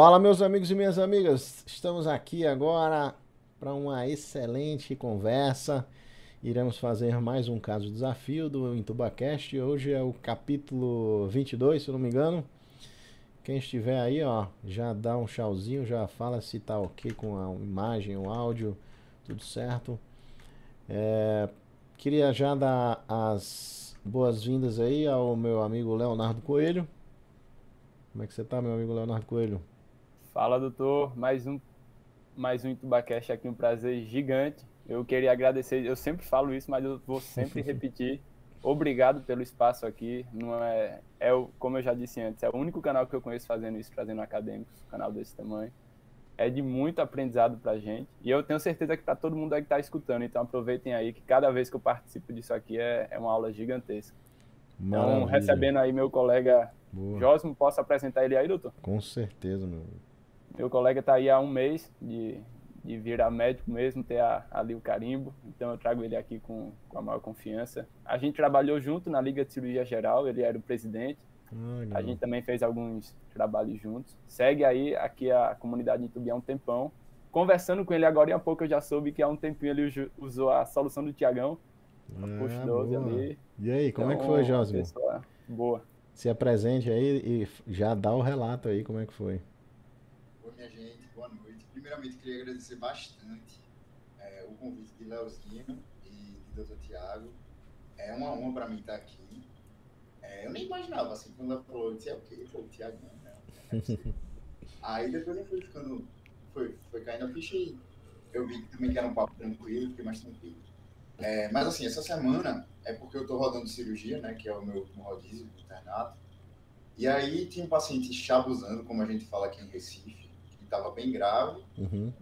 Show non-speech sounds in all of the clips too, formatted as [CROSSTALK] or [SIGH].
Fala, meus amigos e minhas amigas. Estamos aqui agora para uma excelente conversa. Iremos fazer mais um caso desafio do Intubacast. Hoje é o capítulo 22, se eu não me engano. Quem estiver aí, ó, já dá um tchauzinho, já fala se tá ok com a imagem, o áudio, tudo certo. É, queria já dar as boas-vindas aí ao meu amigo Leonardo Coelho. Como é que você tá, meu amigo Leonardo Coelho? Fala, doutor. Mais um, mais um Itubacast aqui, um prazer gigante. Eu queria agradecer, eu sempre falo isso, mas eu vou sempre [LAUGHS] repetir. Obrigado pelo espaço aqui. Não é, é o, como eu já disse antes, é o único canal que eu conheço fazendo isso, trazendo acadêmicos, um canal desse tamanho. É de muito aprendizado pra gente. E eu tenho certeza que para todo mundo aí que tá escutando. Então aproveitem aí que cada vez que eu participo disso aqui é, é uma aula gigantesca. Então, Maravilha. Então, recebendo aí meu colega Boa. Josmo, posso apresentar ele aí, doutor? Com certeza, meu. Meu colega está aí há um mês de, de virar médico mesmo, ter a, ali o carimbo, então eu trago ele aqui com, com a maior confiança. A gente trabalhou junto na Liga de Cirurgia Geral, ele era o presidente. a gente também fez alguns trabalhos juntos. Segue aí aqui a comunidade de Tubi há um tempão. Conversando com ele agora há pouco eu já soube que há um tempinho ele usou a solução do Tiagão. Ah, push 12 ali. E aí, como então, é que foi, então, Josmo? Boa se apresente aí e já dá o relato aí como é que foi. Minha gente, boa noite. Primeiramente, queria agradecer bastante é, o convite de Leozinho e de Dr. Tiago. É uma honra para mim estar aqui. É, eu nem imaginava, assim, quando ela falou, eu disse, é o quê? Pô, o Tiago não, né? [LAUGHS] aí depois eu fui ficando, foi, foi caindo a ficha e eu vi também que era um papo tranquilo, fiquei mais tranquilo. É, mas assim, essa semana é porque eu estou rodando cirurgia, né? Que é o meu, meu rodízio do internato. E aí tinha um paciente chabuzando, como a gente fala aqui em Recife, estava bem grave. Uhum.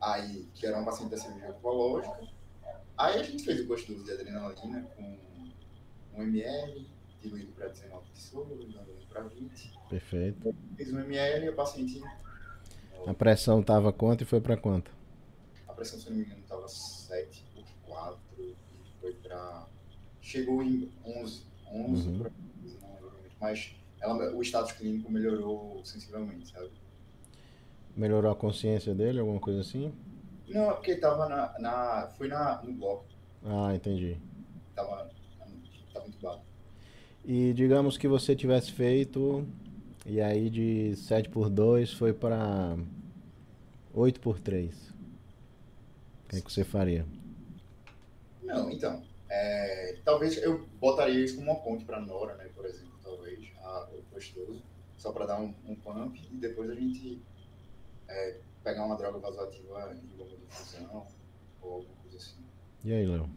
Aí, que era um paciente da cirurgia oncológica. Aí a gente fez o gosto de adrenalina com 1 ml, diluído para 19 pessoas, dando para 20. Perfeito. Fiz 1 ml e o paciente. A pressão estava quanto e foi para quanto? A pressão, se não me engano, estava 7 por 4 e foi para chegou em 11, 11 uhum. mas ela, o status clínico melhorou sensivelmente, sabe? Melhorou a consciência dele, alguma coisa assim? Não, é porque estava na, na, foi na, no bloco. Ah, entendi. Tava, tava entubado. E digamos que você tivesse feito, e aí de 7 por 2 foi para 8 por 3. O que, é que você faria? Não, então, é, talvez eu botaria isso como uma ponte para Nora, né, por exemplo, talvez, a, o gostoso, só para dar um, um, pump e depois a gente é, pegar uma droga vasoativa em bomba de fusão ou alguma coisa assim. E aí, Léo?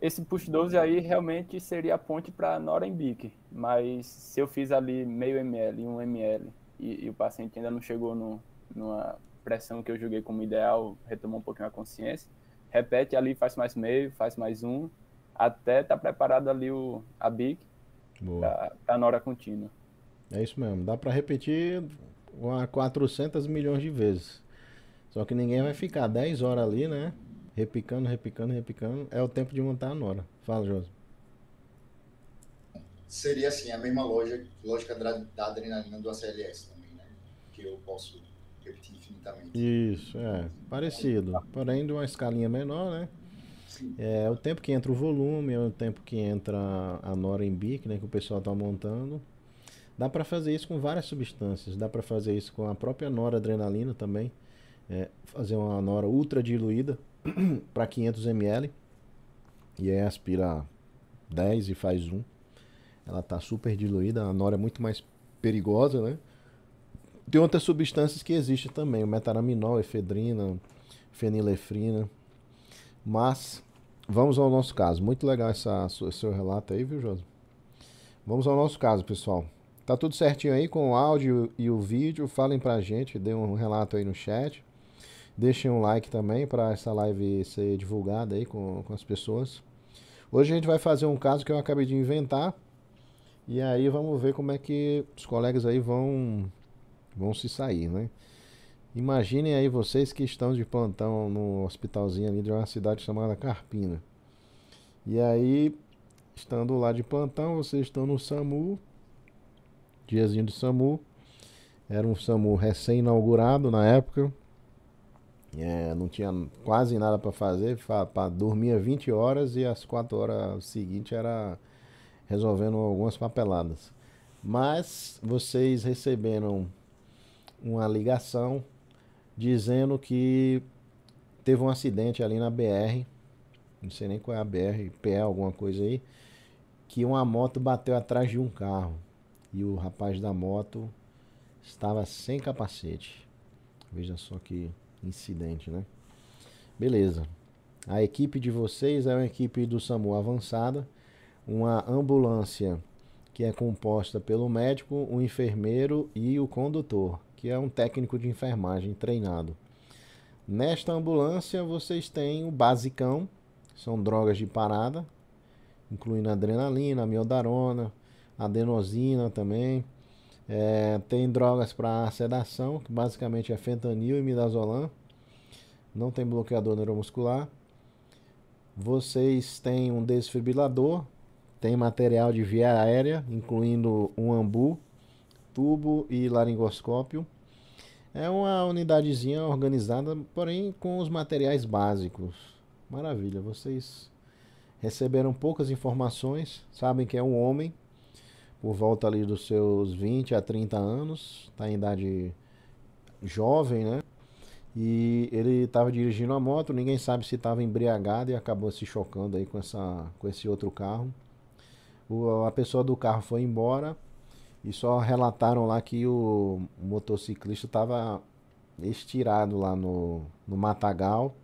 Esse push 12 aí realmente seria a ponte para Norenbic, mas se eu fiz ali meio ml, um ml e, e o paciente ainda não chegou no, numa pressão que eu julguei como ideal, retomou um pouquinho a consciência, repete ali, faz mais meio, faz mais um, até tá preparado ali o, a BIC, tá, tá na hora contínua. É isso mesmo, dá para repetir 400 milhões de vezes. Só que ninguém vai ficar 10 horas ali, né? Repicando, repicando, repicando. É o tempo de montar a Nora. Fala, Josi. Seria assim, a mesma lógica, lógica da adrenalina do ACLS também, né? Que eu posso repetir infinitamente. Isso, é. Parecido. Porém, de uma escalinha menor, né? Sim. É o tempo que entra o volume, é o tempo que entra a nora em bic, né? Que o pessoal está montando. Dá para fazer isso com várias substâncias. Dá para fazer isso com a própria noradrenalina também. É, fazer uma nora ultra diluída para 500 ml. E aí aspira 10 e faz 1. Ela tá super diluída. A nora é muito mais perigosa, né? Tem outras substâncias que existem também, o metaraminol, efedrina, fenilefrina. Mas vamos ao nosso caso. Muito legal essa, seu relato aí, viu, Josi? Vamos ao nosso caso, pessoal. Tá tudo certinho aí com o áudio e o vídeo. Falem pra gente, dê um relato aí no chat. Deixem um like também para essa live ser divulgada aí com, com as pessoas. Hoje a gente vai fazer um caso que eu acabei de inventar. E aí vamos ver como é que os colegas aí vão vão se sair, né? Imaginem aí vocês que estão de plantão no hospitalzinho ali de uma cidade chamada Carpina. E aí, estando lá de plantão, vocês estão no SAMU, diazinho do SAMU, Era um SAMU recém-inaugurado na época. É, não tinha quase nada para fazer, para dormia 20 horas e as 4 horas seguintes era resolvendo algumas papeladas. Mas vocês receberam uma ligação dizendo que teve um acidente ali na BR, não sei nem qual é a BR, PE, alguma coisa aí, que uma moto bateu atrás de um carro e o rapaz da moto estava sem capacete. Veja só que incidente, né? Beleza. A equipe de vocês é uma equipe do SAMU avançada, uma ambulância que é composta pelo médico, o enfermeiro e o condutor, que é um técnico de enfermagem treinado. Nesta ambulância vocês têm o basicão, são drogas de parada, incluindo adrenalina, amiodarona, adenosina também. É, tem drogas para sedação, que basicamente é fentanil e midazolam. Não tem bloqueador neuromuscular. Vocês têm um desfibrilador, tem material de via aérea, incluindo um ambu, tubo e laringoscópio. É uma unidadezinha organizada, porém com os materiais básicos. Maravilha, vocês receberam poucas informações, sabem que é um homem, por volta ali dos seus 20 a 30 anos, está em idade jovem, né? E ele estava dirigindo a moto, ninguém sabe se estava embriagado e acabou se chocando aí com, essa, com esse outro carro. O, a pessoa do carro foi embora e só relataram lá que o motociclista estava estirado lá no, no matagal,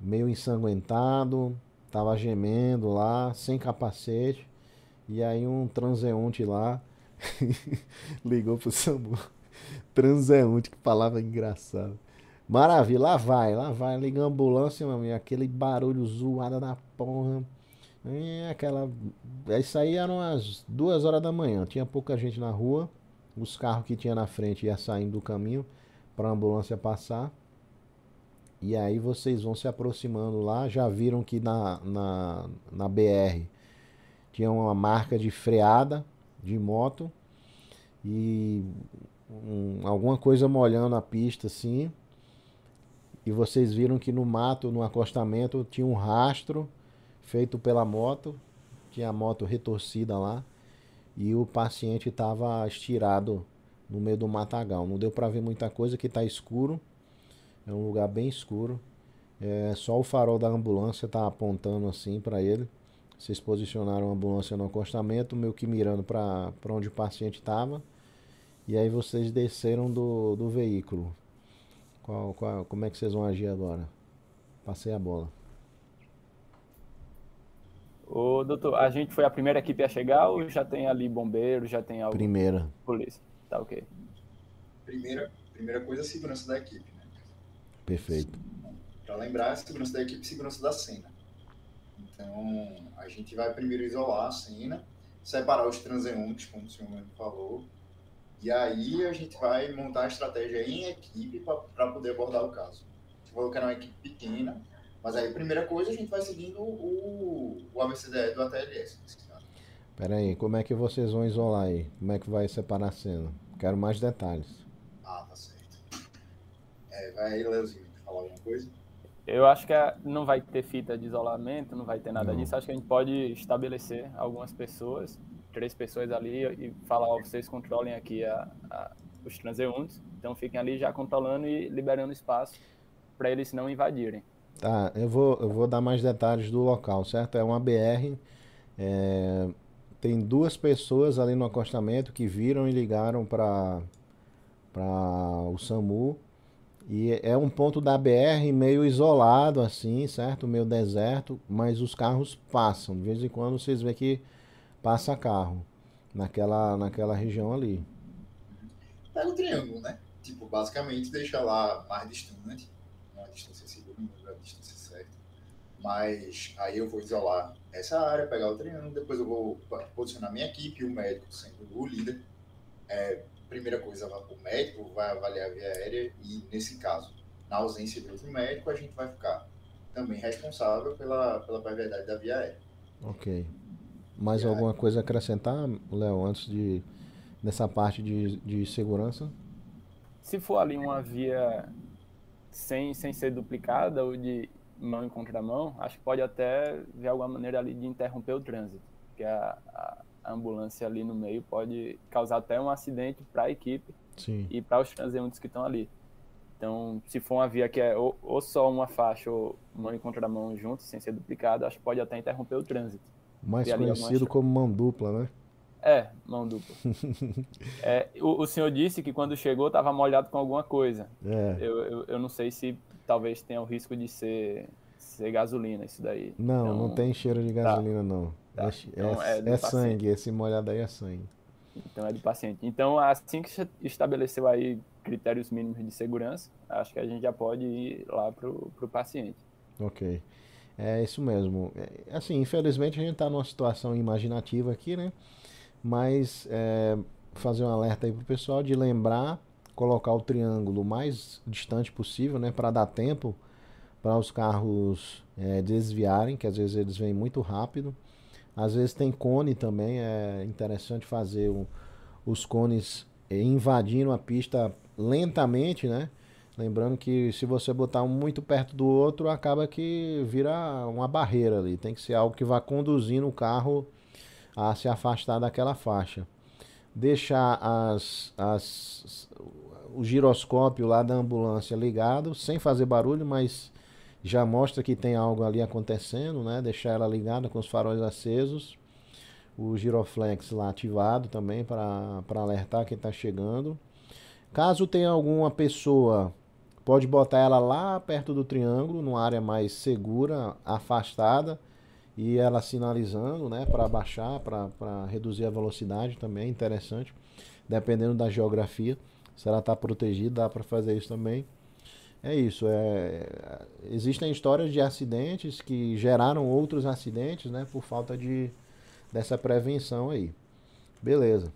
meio ensanguentado, estava gemendo lá, sem capacete. E aí um transeunte lá [LAUGHS] ligou pro SAMU. [LAUGHS] transeunte, que palavra engraçada. Maravilha, lá vai, lá vai, liga a ambulância, meu amigo, aquele barulho zoado da porra. É aquela. Isso aí eram as duas horas da manhã. Tinha pouca gente na rua. Os carros que tinha na frente ia saindo do caminho para a ambulância passar. E aí vocês vão se aproximando lá. Já viram que na, na, na BR tinha uma marca de freada de moto e um, alguma coisa molhando a pista assim. E vocês viram que no mato, no acostamento, tinha um rastro feito pela moto, tinha a moto retorcida lá e o paciente estava estirado no meio do matagal. Não deu para ver muita coisa que está escuro. É um lugar bem escuro. É, só o farol da ambulância está apontando assim para ele. Vocês posicionaram a ambulância no acostamento, meio que mirando para onde o paciente estava. E aí vocês desceram do, do veículo. Qual, qual, como é que vocês vão agir agora? Passei a bola. Ô, doutor, a gente foi a primeira equipe a chegar ou já tem ali bombeiro, já tem algo? Primeira. Polícia. Tá ok. Primeira, primeira coisa, a segurança da equipe, né? Perfeito. Para lembrar, a segurança da equipe e segurança da cena. Então, a gente vai primeiro isolar a cena, separar os transeuntes, como o senhor falou, e aí a gente vai montar a estratégia em equipe para poder abordar o caso. Você falou que era uma equipe pequena, mas aí, primeira coisa, a gente vai seguindo o, o ABCDE do ATLS. Pera aí, como é que vocês vão isolar aí? Como é que vai separar a cena? Quero mais detalhes. Ah, tá certo. É, vai aí, Leozinho, falar alguma coisa? Eu acho que não vai ter fita de isolamento, não vai ter nada não. disso. Acho que a gente pode estabelecer algumas pessoas, três pessoas ali, e falar: ó, vocês controlem aqui a, a, os transeuntes. Então fiquem ali já controlando e liberando espaço para eles não invadirem. Tá, eu vou, eu vou dar mais detalhes do local, certo? É uma BR. É, tem duas pessoas ali no acostamento que viram e ligaram para o SAMU e é um ponto da BR meio isolado, assim, certo? Meio deserto, mas os carros passam. De vez em quando vocês veem que passa carro naquela, naquela região ali. Pega o triângulo, né? Tipo, basicamente deixa lá mais distante, uma distância segura, a distância certa. Mas aí eu vou isolar essa área, pegar o triângulo, depois eu vou posicionar minha equipe, o médico sendo o líder. É, primeira coisa, o médico vai avaliar a via aérea e, nesse caso, na ausência de outro médico, a gente vai ficar também responsável pela, pela brevidade da via aérea. Ok. Mais via alguma aérea. coisa a acrescentar, Léo, antes de nessa parte de, de segurança? Se for ali uma via sem, sem ser duplicada ou de mão em contramão, acho que pode até ver alguma maneira ali de interromper o trânsito, porque a, a, a ambulância ali no meio pode causar até um acidente para a equipe Sim. e para os transeuntes que estão ali. Então, se for uma via que é ou, ou só uma faixa ou mão em contramão juntos, sem ser duplicada, acho que pode até interromper o trânsito. Mais conhecido como mão dupla, né? É, mão dupla. [LAUGHS] é, o, o, senhor disse que quando chegou estava molhado com alguma coisa. É. Eu, eu, eu, não sei se talvez tenha o risco de ser, ser gasolina isso daí. Não, então, não tem cheiro de tá. gasolina tá. não. Tá. É, então, é, é sangue, esse molhado aí é sangue. Então é do paciente. Então assim que estabeleceu aí critérios mínimos de segurança, acho que a gente já pode ir lá para o paciente. Ok. É isso mesmo. É, assim, infelizmente a gente está numa situação imaginativa aqui, né? mas é, fazer um alerta aí pro pessoal de lembrar, colocar o triângulo mais distante possível, né, para dar tempo para os carros é, desviarem, que às vezes eles vêm muito rápido. Às vezes tem cone também, é interessante fazer o, os cones é, invadindo a pista lentamente, né? Lembrando que se você botar um muito perto do outro, acaba que vira uma barreira ali. Tem que ser algo que vá conduzindo o carro a se afastar daquela faixa. Deixar as, as, o giroscópio lá da ambulância ligado, sem fazer barulho, mas já mostra que tem algo ali acontecendo, né? Deixar ela ligada com os faróis acesos. O giroflex lá ativado também para alertar quem está chegando. Caso tenha alguma pessoa, pode botar ela lá perto do triângulo, numa área mais segura, afastada e ela sinalizando, né, para baixar, para reduzir a velocidade também, interessante. Dependendo da geografia, se ela está protegida, dá para fazer isso também. É isso. É, existem histórias de acidentes que geraram outros acidentes, né, por falta de dessa prevenção aí. Beleza.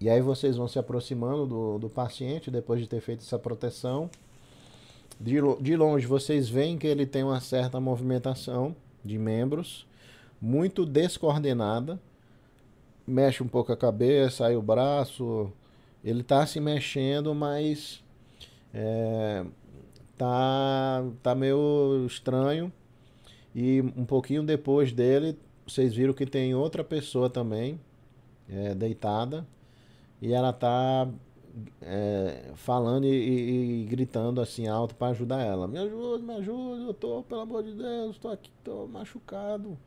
E aí vocês vão se aproximando do, do paciente depois de ter feito essa proteção. De, de longe vocês veem que ele tem uma certa movimentação de membros, muito descoordenada. Mexe um pouco a cabeça, aí o braço. Ele está se mexendo, mas é, tá, tá meio estranho. E um pouquinho depois dele, vocês viram que tem outra pessoa também é, deitada. E ela tá é, falando e, e, e, gritando assim alto para ajudar ela. Me ajuda, me ajuda, eu tô, pelo amor de Deus, tô aqui, tô machucado.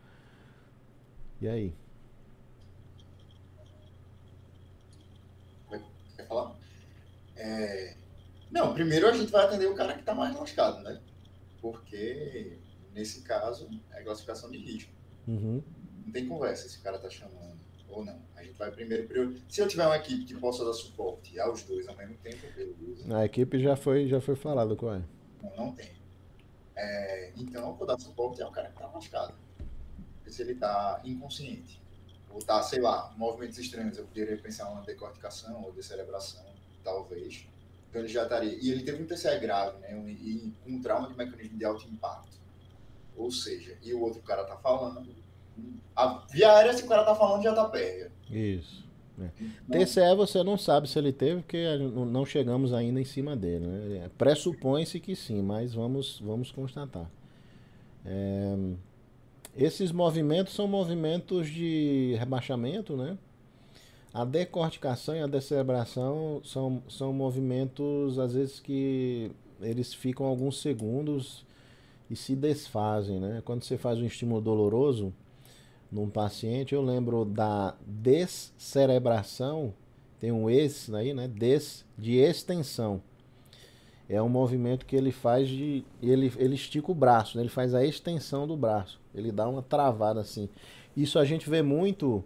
E aí? Quer falar? É... Não, primeiro a gente vai atender o cara que tá mais lascado, né? Porque nesse caso é classificação de risco. Uhum. Não tem conversa se o cara tá chamando ou não. A gente vai primeiro priorizar. Se eu tiver uma equipe que possa dar suporte aos dois ao mesmo tempo, beleza. A equipe já foi, já foi falado com ela. Não, não tem. É, então, eu vou dar suporte ao cara que tá machucado. Porque se ele tá inconsciente, ou tá, sei lá, movimentos estranhos, eu poderia pensar uma decorticação ou decelebração, talvez. Então ele já estaria. E ele teve um TCE grave, né? E um, um trauma de mecanismo de alto impacto. Ou seja, e o outro cara tá falando, a via aérea, se o cara tá falando, já tá pega. Isso. É. TCE você não sabe se ele teve, porque não chegamos ainda em cima dele. Né? Pressupõe-se que sim, mas vamos, vamos constatar. É, esses movimentos são movimentos de rebaixamento, né? A decorticação e a decelebração são, são movimentos, às vezes, que eles ficam alguns segundos e se desfazem, né? Quando você faz um estímulo doloroso, num paciente, eu lembro da descerebração, tem um ex aí, né? Des, de extensão. É um movimento que ele faz de. Ele, ele estica o braço, né? ele faz a extensão do braço. Ele dá uma travada assim. Isso a gente vê muito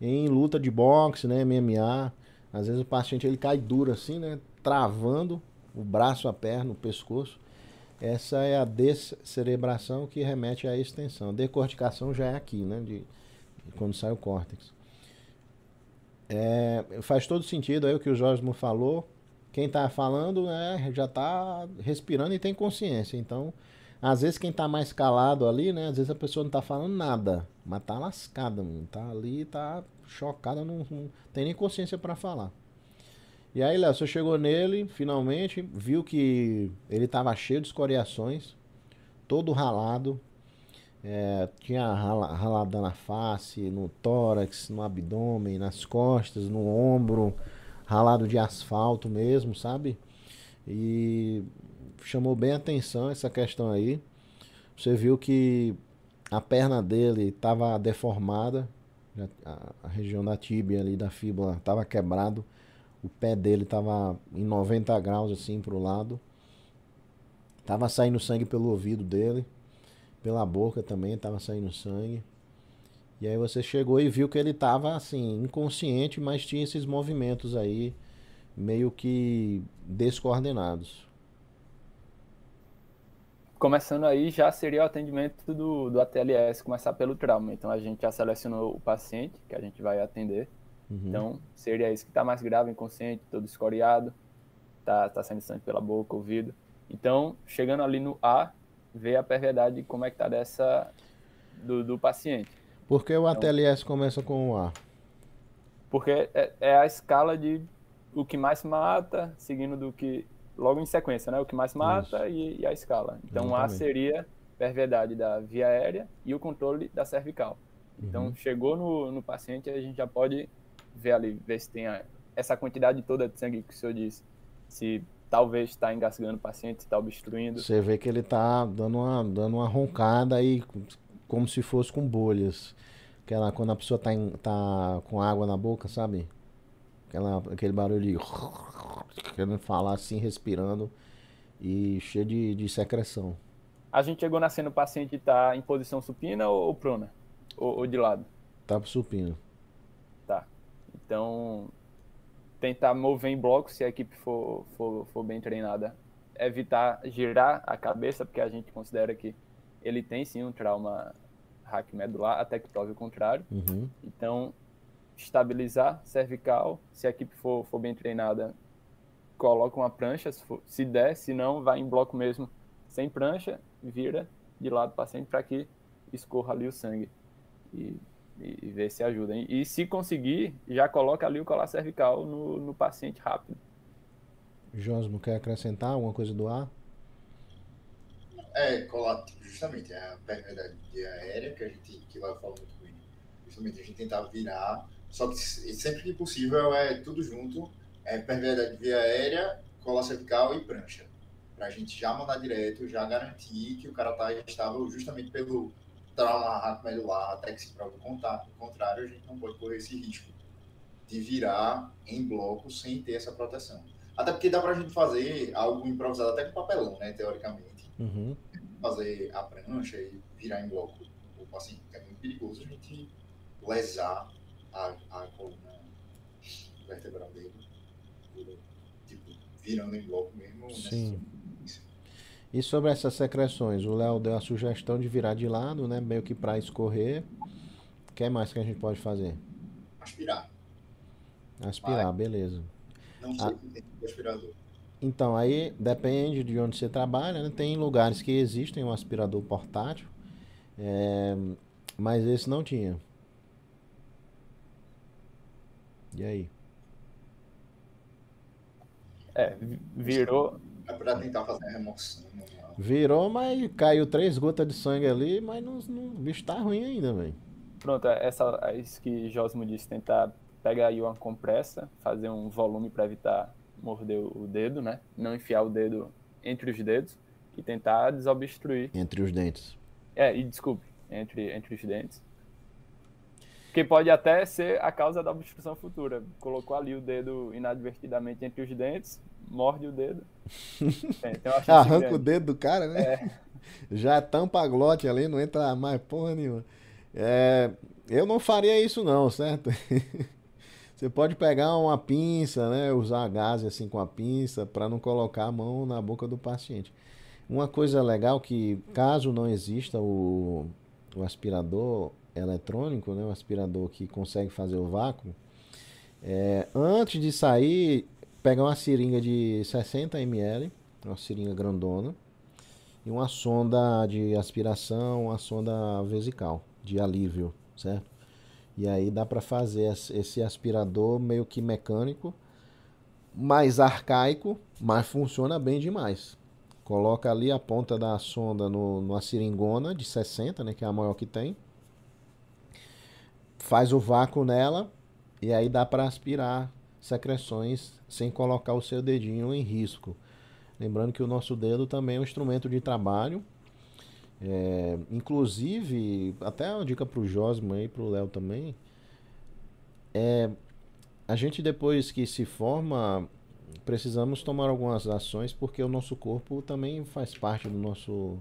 em luta de boxe, né? MMA. Às vezes o paciente ele cai duro assim, né? Travando o braço, a perna, o pescoço. Essa é a descerebração que remete à extensão. A decorticação já é aqui, né? De, de quando sai o córtex. É, faz todo sentido aí o que o Jorge falou. Quem está falando né, já está respirando e tem consciência. Então, às vezes quem está mais calado ali, né? Às vezes a pessoa não está falando nada, mas está lascada, está ali, está chocada, não, não tem nem consciência para falar. E aí, Léo, você chegou nele, finalmente, viu que ele tava cheio de escoriações, todo ralado, é, tinha rala, ralada na face, no tórax, no abdômen, nas costas, no ombro, ralado de asfalto mesmo, sabe? E chamou bem atenção essa questão aí. Você viu que a perna dele estava deformada, a, região da tíbia ali da fíbula estava quebrado, o pé dele estava em 90 graus assim para o lado, tava saindo sangue pelo ouvido dele, pela boca também estava saindo sangue. E aí você chegou e viu que ele estava assim inconsciente, mas tinha esses movimentos aí meio que descoordenados começando aí já seria o atendimento do, do ATLS, começar pelo trauma. Então a gente já selecionou o paciente que a gente vai atender. Uhum. Então seria isso que está mais grave, inconsciente, todo escoriado, tá, tá saindo sangue pela boca, ouvido. Então, chegando ali no A, ver a perviedade como é que tá dessa do, do paciente. Por que o então, ATLS começa com o A? Porque é, é a escala de o que mais mata, seguindo do que logo em sequência, né? O que mais mata e, e, a escala. Então, Exatamente. A seria perviedade da via aérea e o controle da cervical. Então, uhum. chegou no, no paciente, a gente já pode ver ali, ver se tem a, essa quantidade toda de sangue que o senhor disse. Se talvez está engasgando o paciente, está obstruindo. Você vê que ele está dando uma, dando uma roncada aí, como se fosse com bolhas. Aquela, quando a pessoa está tá com água na boca, sabe? Aquela, aquele barulho de querendo falar assim, respirando e cheio de, de secreção. A gente chegou na cena, o paciente está em posição supina ou, ou prona? Ou, ou, de lado? Tá supino. Tá. Então, tentar mover em bloco se a equipe for, for, for bem treinada. Evitar girar a cabeça, porque a gente considera que ele tem sim um trauma hack medular, até que prove o contrário. Uhum. Então, estabilizar cervical, se a equipe for, for bem treinada, coloca uma prancha, se, for, se der, se não, vai em bloco mesmo, sem prancha, vira de lado para paciente para que escorra ali o sangue e, e, e ver se ajuda. E, e, se conseguir, já coloca ali o colar cervical no, no paciente rápido. Josmo, quer acrescentar alguma coisa do ar? É, colar, justamente, é a permeabilidade aérea que a gente que vai falar muito bem. Justamente a gente tentar virar, só que sempre que possível é tudo junto é, permeabilidade via aérea, cola cervical e prancha. Para a gente já mandar direto, já garantir que o cara está estável justamente pelo trauma racomedular, até que se prova o contrário, a gente não pode correr esse risco de virar em bloco sem ter essa proteção. Até porque dá para a gente fazer algo improvisado até com papelão, né, teoricamente. Uhum. Fazer a prancha e virar em bloco o paciente, que é muito perigoso a gente lesar a, a coluna vertebral dele tipo, virando em bloco mesmo. Sim. E sobre essas secreções, o Léo deu a sugestão de virar de lado, né? Meio que para escorrer. O que mais que a gente pode fazer? Aspirar. Aspirar, Vai. beleza. Não sei ah. se tem aspirador. Então, aí depende de onde você trabalha, né? Tem lugares que existem um aspirador portátil, é, mas esse não tinha. E aí? É, virou. É pra tentar fazer a remoção. Né? Virou, mas caiu três gotas de sangue ali, mas não, não, o bicho tá ruim ainda, velho. Pronto, é essa, é isso que Josmo disse, tentar pegar aí uma compressa, fazer um volume para evitar morder o dedo, né? Não enfiar o dedo entre os dedos e tentar desobstruir. Entre os dentes. É, e desculpe, entre, entre os dentes. Que pode até ser a causa da obstrução futura. Colocou ali o dedo inadvertidamente entre os dentes, morde o dedo. [LAUGHS] Tem Arranca o dedo do cara, né? É. [LAUGHS] Já tampa a glote ali, não entra mais porra nenhuma. É, eu não faria isso não, certo? [LAUGHS] Você pode pegar uma pinça, né? Usar gás assim com a pinça para não colocar a mão na boca do paciente. Uma coisa legal que caso não exista o, o aspirador, eletrônico, né, um aspirador que consegue fazer o vácuo, é, antes de sair, pegar uma seringa de 60 ml, uma seringa grandona, e uma sonda de aspiração, uma sonda vesical, de alívio, certo? E aí dá para fazer esse aspirador meio que mecânico, mais arcaico, mas funciona bem demais. Coloca ali a ponta da sonda no, numa seringona de 60, né, que é a maior que tem. Faz o vácuo nela e aí dá para aspirar secreções sem colocar o seu dedinho em risco. Lembrando que o nosso dedo também é um instrumento de trabalho. É, inclusive, até uma dica para o Josmo e para o Léo também. É, a gente depois que se forma, precisamos tomar algumas ações porque o nosso corpo também faz parte do nosso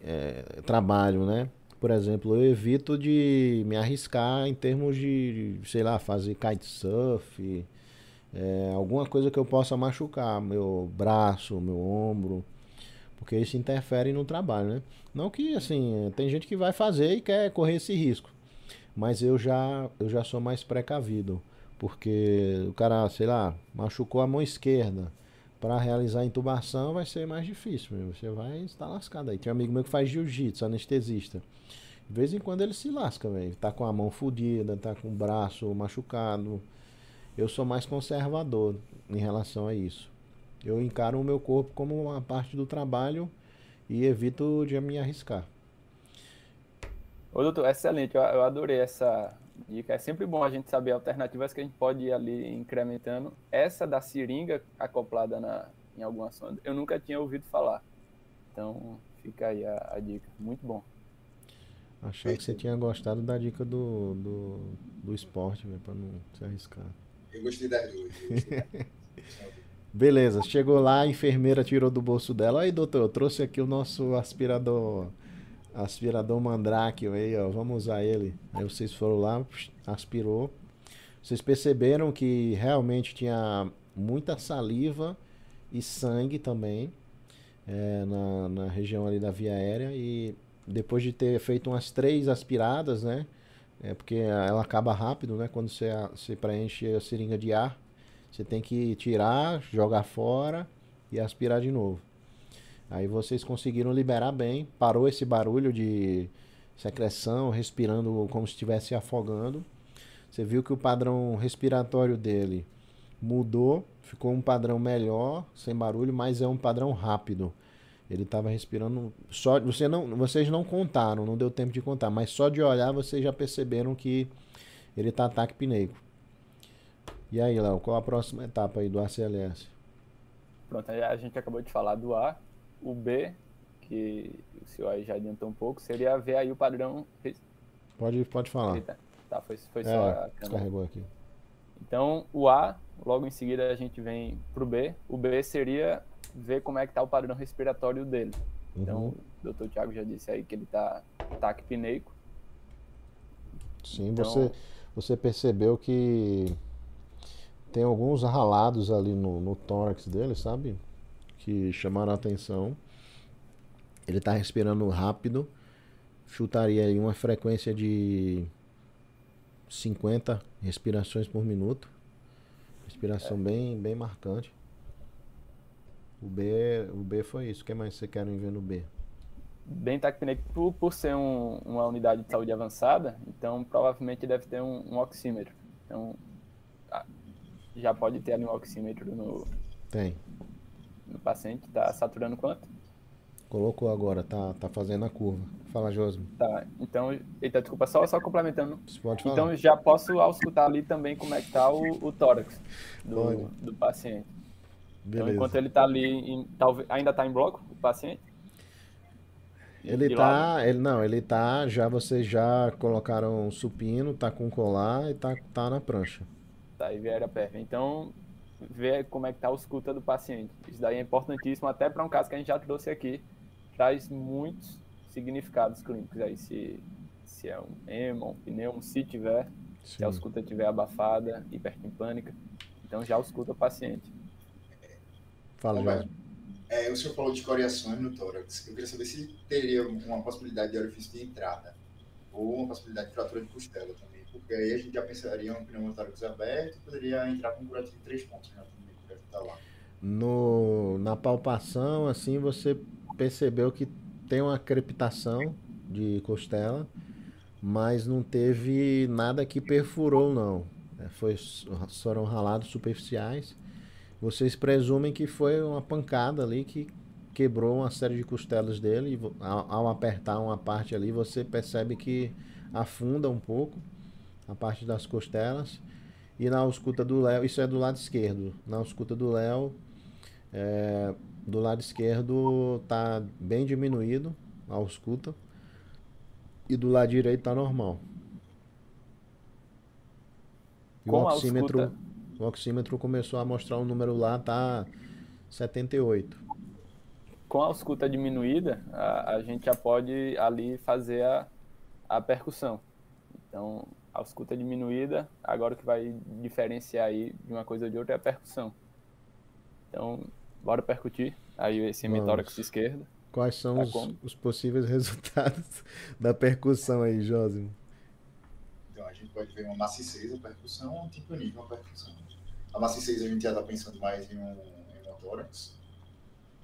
é, trabalho, né? Por exemplo, eu evito de me arriscar em termos de, sei lá, fazer kitesurf, é, alguma coisa que eu possa machucar, meu braço, meu ombro, porque isso interfere no trabalho, né? Não que, assim, tem gente que vai fazer e quer correr esse risco, mas eu já, eu já sou mais precavido, porque o cara, sei lá, machucou a mão esquerda, para realizar a intubação vai ser mais difícil, você vai estar lascado aí. Tem um amigo meu que faz jiu-jitsu, anestesista. De vez em quando ele se lasca, velho. Tá com a mão fodida, tá com o braço machucado. Eu sou mais conservador em relação a isso. Eu encaro o meu corpo como uma parte do trabalho e evito de me arriscar. Ô, doutor, excelente. Eu, eu adorei essa dica. É sempre bom a gente saber alternativas que a gente pode ir ali incrementando. Essa da seringa acoplada na, em alguma sonda, eu nunca tinha ouvido falar. Então, fica aí a, a dica. Muito bom. Achei que você tinha gostado da dica do, do, do esporte, para pra não se arriscar. Eu gostei duas. [LAUGHS] Beleza, chegou lá, a enfermeira tirou do bolso dela. Aí, doutor, eu trouxe aqui o nosso aspirador. Aspirador Mandrake aí, ó. Vamos usar ele. Aí vocês foram lá, aspirou. Vocês perceberam que realmente tinha muita saliva e sangue também é, na, na região ali da via aérea. E depois de ter feito umas três aspiradas, né? É porque ela acaba rápido, né? Quando você, você preenche a seringa de ar, você tem que tirar, jogar fora e aspirar de novo. Aí vocês conseguiram liberar bem, parou esse barulho de secreção, respirando como se estivesse afogando. Você viu que o padrão respiratório dele mudou, ficou um padrão melhor, sem barulho, mas é um padrão rápido. Ele estava respirando só, você não, vocês não contaram, não deu tempo de contar, mas só de olhar vocês já perceberam que ele está ataque pineico. E aí, Léo, qual a próxima etapa aí do ACLS? Pronto, a gente acabou de falar do A, o B, que o senhor aí já adiantou um pouco, seria ver aí o padrão. Pode, pode falar. Eita. Tá, foi, foi é, só a descarregou aqui. Então, o A, logo em seguida a gente vem pro B. O B seria ver como é que tá o padrão respiratório dele. Então, uhum. o doutor Tiago já disse aí que ele tá taquipneico. Sim, então... você, você percebeu que tem alguns ralados ali no, no tórax dele, sabe? Que chamaram a atenção. Ele tá respirando rápido. Chutaria aí uma frequência de 50 respirações por minuto. Respiração é. bem, bem marcante. O B, o B foi isso. O que mais você querem ver no B? Bem Tacpnec, por, por ser um, uma unidade de saúde avançada, então provavelmente deve ter um, um oxímetro. Então, já pode ter ali um oxímetro no, Tem. No paciente. Está saturando quanto? Colocou agora, tá, tá fazendo a curva. Fala, Josmo. Tá, então, eita, desculpa, só, só complementando. Você pode falar. Então já posso auscultar ali também como é que tá o, o tórax do, do paciente. Então, Beleza. Então, enquanto ele está ali, em, talvez, ainda está em bloco, o paciente? Ele tá, ele não, ele tá, já vocês já colocaram supino, tá com colar e tá, tá na prancha. Tá, e vieram a perna. Então, ver como é que tá a escuta do paciente. Isso daí é importantíssimo, até para um caso que a gente já trouxe aqui, traz muitos significados clínicos aí, se, se é um ema, um pneu, se tiver, Sim. se a escuta tiver abafada, hipertimpânica, então já escuta o paciente. Fala, Jorge. É, o senhor falou de coriações no tórax. Eu queria saber se teria uma possibilidade de orifício de entrada ou uma possibilidade de fratura de costela também. Porque aí a gente já pensaria um pneumotórax aberto e poderia entrar com um curativo de três pontos, né? Tá. No, na palpação, assim, você percebeu que tem uma crepitação de costela, mas não teve nada que perfurou, não. É, foi, foram ralados superficiais. Vocês presumem que foi uma pancada ali que quebrou uma série de costelas dele. Ao, ao apertar uma parte ali, você percebe que afunda um pouco a parte das costelas. E na ausculta do Léo, isso é do lado esquerdo. Na ausculta do Léo, é, do lado esquerdo tá bem diminuído a ausculta. E do lado direito tá normal. E o oxímetro, o oxímetro começou a mostrar um número lá, tá 78. Com a ausculta diminuída, a, a gente já pode ali fazer a, a percussão. Então, a ausculta diminuída, agora o que vai diferenciar aí de uma coisa ou de outra é a percussão. Então, bora percutir aí esse hemitórax esquerdo. Quais são tá os, os, possíveis [LAUGHS] resultados da percussão aí, Josimo? Então, a gente pode ver uma da percussão, um tipo nível da percussão. A maciçez a gente já está pensando mais em um pneumotórax.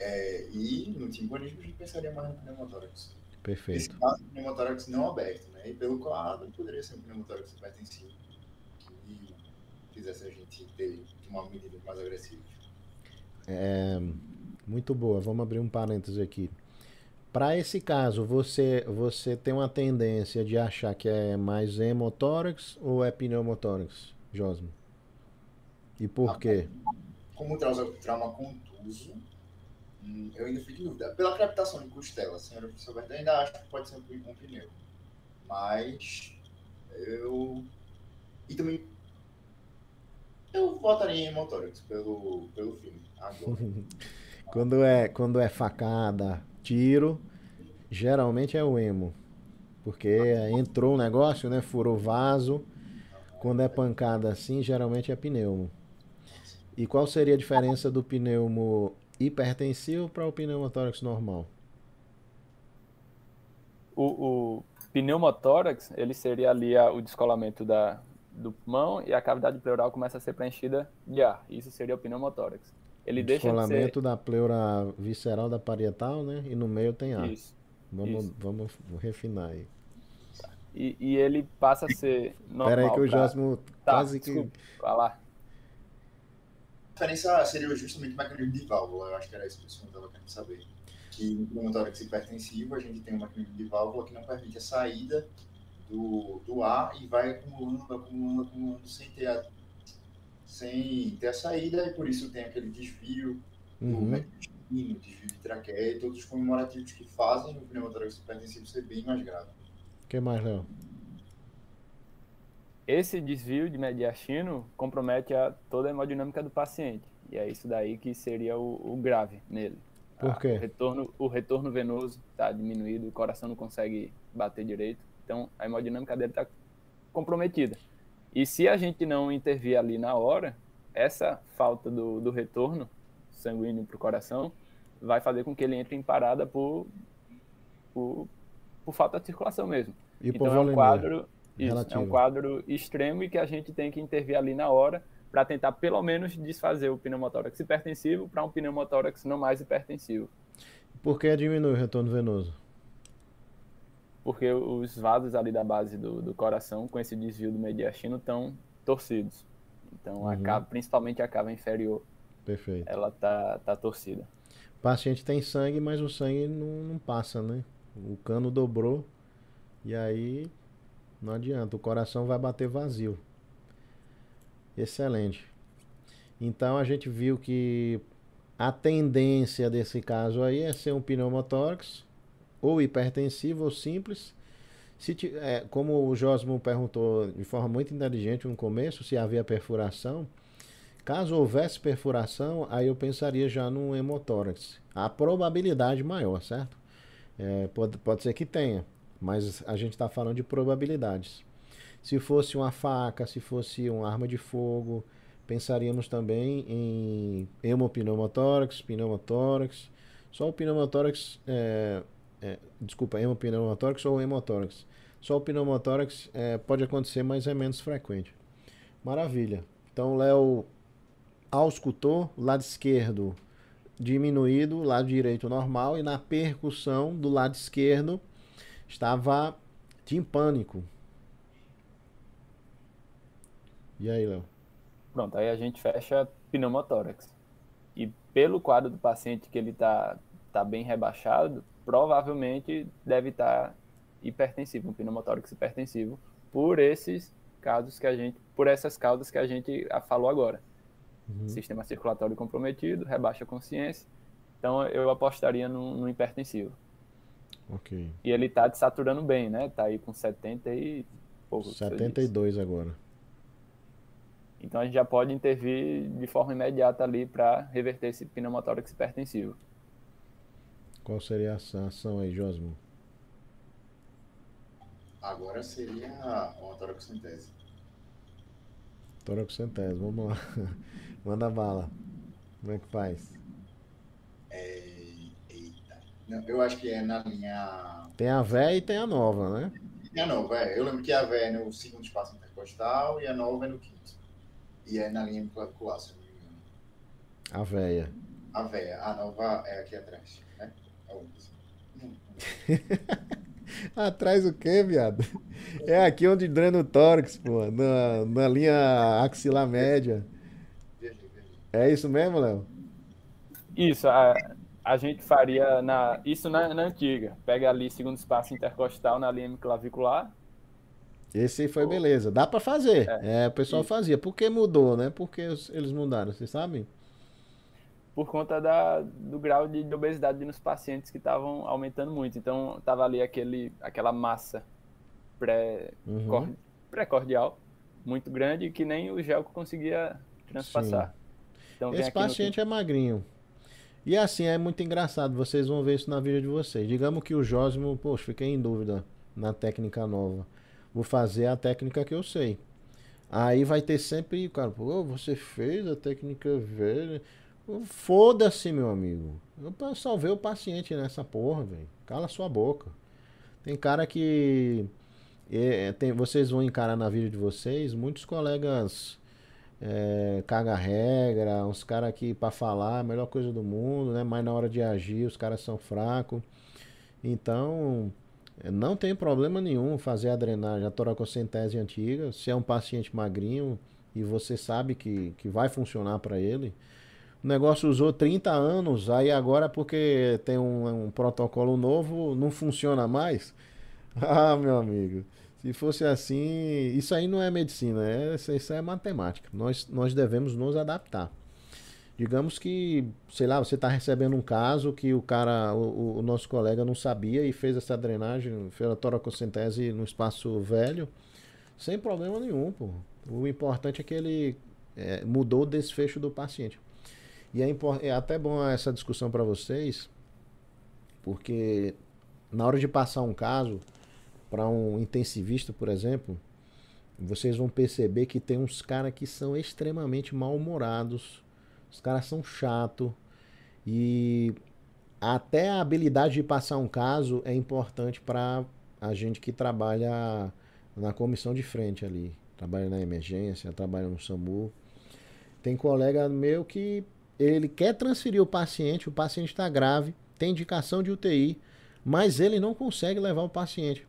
É, e no timpanismo a gente pensaria mais no pneumotórax. Perfeito. Nesse caso, o pneumotórax não aberto, né? E pelo quadro, poderia ser um hipertensivo que fizesse a gente ter uma medida mais agressiva. É, muito boa. Vamos abrir um parênteses aqui. Para esse caso, você, você tem uma tendência de achar que é mais hemotórax ou é pneumotórax, Josmo? E por ah, quê? Como trauma, trauma contuso, hum, eu ainda fico em dúvida. Pela captação de costela, senhora professora Berta, ainda acho que pode ser um pneu. Mas eu. E também. Eu votaria em hemotórax pelo, pelo filme. Agora. [LAUGHS] Quando é, quando é facada, tiro, geralmente é o emo. Porque entrou um negócio, né? Furou vaso. Quando é pancada assim, geralmente é pneumo. E qual seria a diferença do pneumo hipertensivo para o pneumotórax normal? O, o pneumotórax, ele seria ali a, o descolamento da, do pulmão e a cavidade pleural começa a ser preenchida de ar. Isso seria o pneumotórax. Ele o deixa de ser... da pleura visceral da parietal, né? E no meio tem ar. Isso. Vamos, isso. vamos refinar aí. E, e, ele passa a ser normal. Pera aí que o pra... Josmo tá, quase desculpa, que... Vai lá. A diferença seria justamente o mecanismo de válvula. Eu acho que era isso que o senhor estava querendo saber. Que no pneumotórax hipertensivo, a gente tem um mecanismo de válvula que não permite a saída do, do ar e vai acumulando, acumulando, acumulando sem ter a sem ter a saída, e por isso tem aquele desvio uhum. do desvio de traqueia e todos os comemorativos que fazem o pneumotórax hipertensivo ser bem mais grave. O que mais, Léo? Esse desvio de mediastino compromete a toda a hemodinâmica do paciente. E é isso daí que seria o, o grave nele. Por quê? o, retorno, o retorno venoso está diminuído, o coração não consegue bater direito. Então, a hemodinâmica dele está comprometida. E se a gente não intervir ali na hora, essa falta do, do retorno sanguíneo para o coração vai fazer com que ele entre em parada por, por, por falta de circulação mesmo. E então é um quadro isso, é um quadro extremo e que a gente tem que intervir ali na hora para tentar pelo menos desfazer o pneumotórax hipertensivo para um pneumotórax não mais hipertensivo. Por que diminui o retorno venoso? porque os vasos ali da base do, do coração, com esse desvio do mediastino, estão torcidos. Então, uhum. a cava, principalmente a cava inferior, Perfeito. ela tá, tá torcida. O paciente tem sangue, mas o sangue não, não passa, né? O cano dobrou e aí não adianta, o coração vai bater vazio. Excelente. Então a gente viu que a tendência desse caso aí é ser um pneumotórax ou hipertensivo ou simples. Se, é, como o Josmo perguntou de forma muito inteligente no começo, se havia perfuração, caso houvesse perfuração, aí eu pensaria já num hemotórax. A probabilidade maior, certo? É, pode, pode ser que tenha, mas a gente está falando de probabilidades. Se fosse uma faca, se fosse uma arma de fogo, pensaríamos também em hemopneumotórax, pneumotórax. Só o pneumotórax é, é, desculpa, hemopneumotórax ou hemotórax. Só o pneumotórax é, pode acontecer, mas é menos frequente. Maravilha. Então, Léo auscultou, lado esquerdo diminuído, lado direito normal, e na percussão do lado esquerdo estava timpânico. E aí, Léo? Pronto, aí a gente fecha pneumotórax. E pelo quadro do paciente que ele está tá bem rebaixado, provavelmente deve estar tá hipertensivo, um pneumotórax hipertensivo, por esses casos que a gente, por essas causas que a gente falou agora. Uhum. Sistema circulatório comprometido, rebaixa consciência. Então eu apostaria no, no hipertensivo. Ok. E ele está desaturando bem, né? Tá aí com 70 e pouco. 72 agora. Então a gente já pode intervir de forma imediata ali para reverter esse pneumotórax hipertensivo. Qual seria a ação aí, Josmo? Agora seria uma toraxentese. Toraxentese, vamos lá. [LAUGHS] Manda bala. Como é que faz? É... Eita. Não, eu acho que é na linha. Tem a véia e tem a nova, né? Tem a nova, é. Eu lembro que a véia é no segundo espaço intercostal e a nova é no quinto. E é na linha clavicular, se não me engano. A véia. A véia. A nova é aqui atrás, né? É o [LAUGHS] Atrás o quê, viado? É aqui onde drena o tórax, pô. Na, na linha axilar média. É isso mesmo, Léo? Isso, a, a gente faria na, isso na, na antiga. Pega ali segundo espaço intercostal na linha clavicular. Esse foi beleza. Dá para fazer. É, é, o pessoal isso. fazia. Por que mudou, né? Por que eles mudaram, vocês sabem? por conta da, do grau de, de obesidade nos pacientes que estavam aumentando muito. Então, estava ali aquele, aquela massa uhum. pré-cordial uhum. muito grande que nem o gel conseguia transpassar. Então, Esse paciente é magrinho. E assim, é muito engraçado, vocês vão ver isso na vida de vocês. Digamos que o Jósimo, poxa, fiquei em dúvida na técnica nova. Vou fazer a técnica que eu sei. Aí vai ter sempre, cara, pô, você fez a técnica velha. Foda-se, meu amigo. Eu salvei o paciente nessa porra, velho. Cala sua boca. Tem cara que. É, tem, vocês vão encarar na vida de vocês, muitos colegas é, caga regra, uns caras que para falar, a melhor coisa do mundo, né? Mas na hora de agir, os caras são fracos. Então, não tem problema nenhum fazer a drenagem, a toracocentese antiga. Se é um paciente magrinho e você sabe que, que vai funcionar para ele, o negócio usou 30 anos, aí agora porque tem um, um protocolo novo, não funciona mais. [LAUGHS] Ah, meu amigo. Se fosse assim, isso aí não é medicina, é, isso é matemática. Nós, nós devemos nos adaptar. Digamos que, sei lá, você está recebendo um caso que o cara, o, o, nosso colega não sabia e fez essa drenagem, fez a toracocentese no espaço velho, sem problema nenhum, pô. O importante é que ele é, mudou o desfecho do paciente. E é, é até bom essa discussão para vocês, porque na hora de passar um caso para um intensivista, por exemplo, vocês vão perceber que tem uns caras que são extremamente mal-humorados, os caras são chatos e até a habilidade de passar um caso é importante para a gente que trabalha na comissão de frente ali, trabalha na emergência, trabalha no SAMU. Tem colega meu que ele quer transferir o paciente, o paciente está grave, tem indicação de UTI, mas ele não consegue levar o paciente.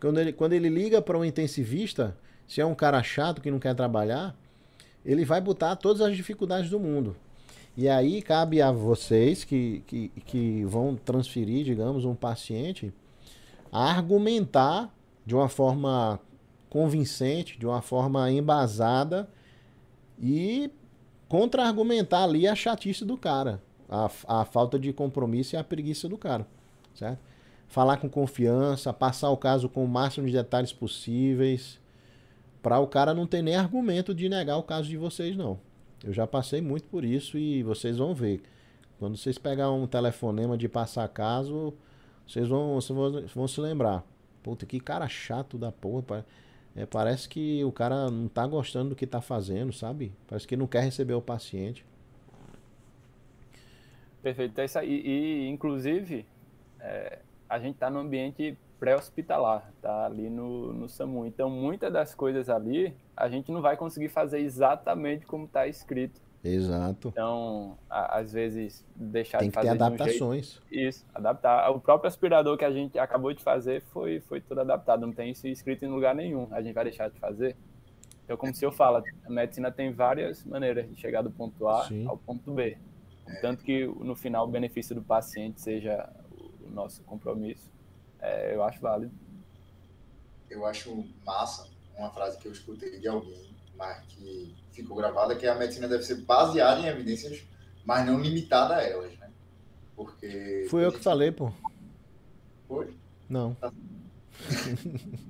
Quando ele, quando ele liga para um intensivista, se é um cara chato que não quer trabalhar, ele vai botar todas as dificuldades do mundo. E aí cabe a vocês que, que, que vão transferir, digamos, um paciente, a argumentar de uma forma convincente, de uma forma embasada e contra-argumentar ali a chatice do cara, a, a falta de compromisso e a preguiça do cara, certo? Falar com confiança, passar o caso com o máximo de detalhes possíveis, para o cara não ter nem argumento de negar o caso de vocês, não. Eu já passei muito por isso e vocês vão ver. Quando vocês pegar um telefonema de passar caso, vocês vão, vocês vão, vão se lembrar. Puta, que cara chato da porra. É, parece que o cara não tá gostando do que tá fazendo, sabe? Parece que não quer receber o paciente. Perfeito. É isso aí. E, inclusive, é, a gente tá no ambiente pré-hospitalar, tá ali no, no SAMU. Então, muitas das coisas ali, a gente não vai conseguir fazer exatamente como está escrito Exato. Então, a, às vezes, deixar Tem de que ter fazer de um adaptações. jeito. Isso, adaptar. O próprio aspirador que a gente acabou de fazer foi, foi tudo adaptado, não tem isso escrito em lugar nenhum. A gente vai deixar de fazer. Então, como se eu falo, a medicina tem várias maneiras de chegar do ponto A Sim. ao ponto B. Tanto que no final o benefício do paciente seja o nosso compromisso, é, eu acho válido. Eu acho massa uma frase que eu escutei de alguém, mas que ficou gravada, que a medicina deve ser baseada em evidências, mas não limitada a elas, né? Porque... Fui eu que falei, pô. Foi? Não. [LAUGHS]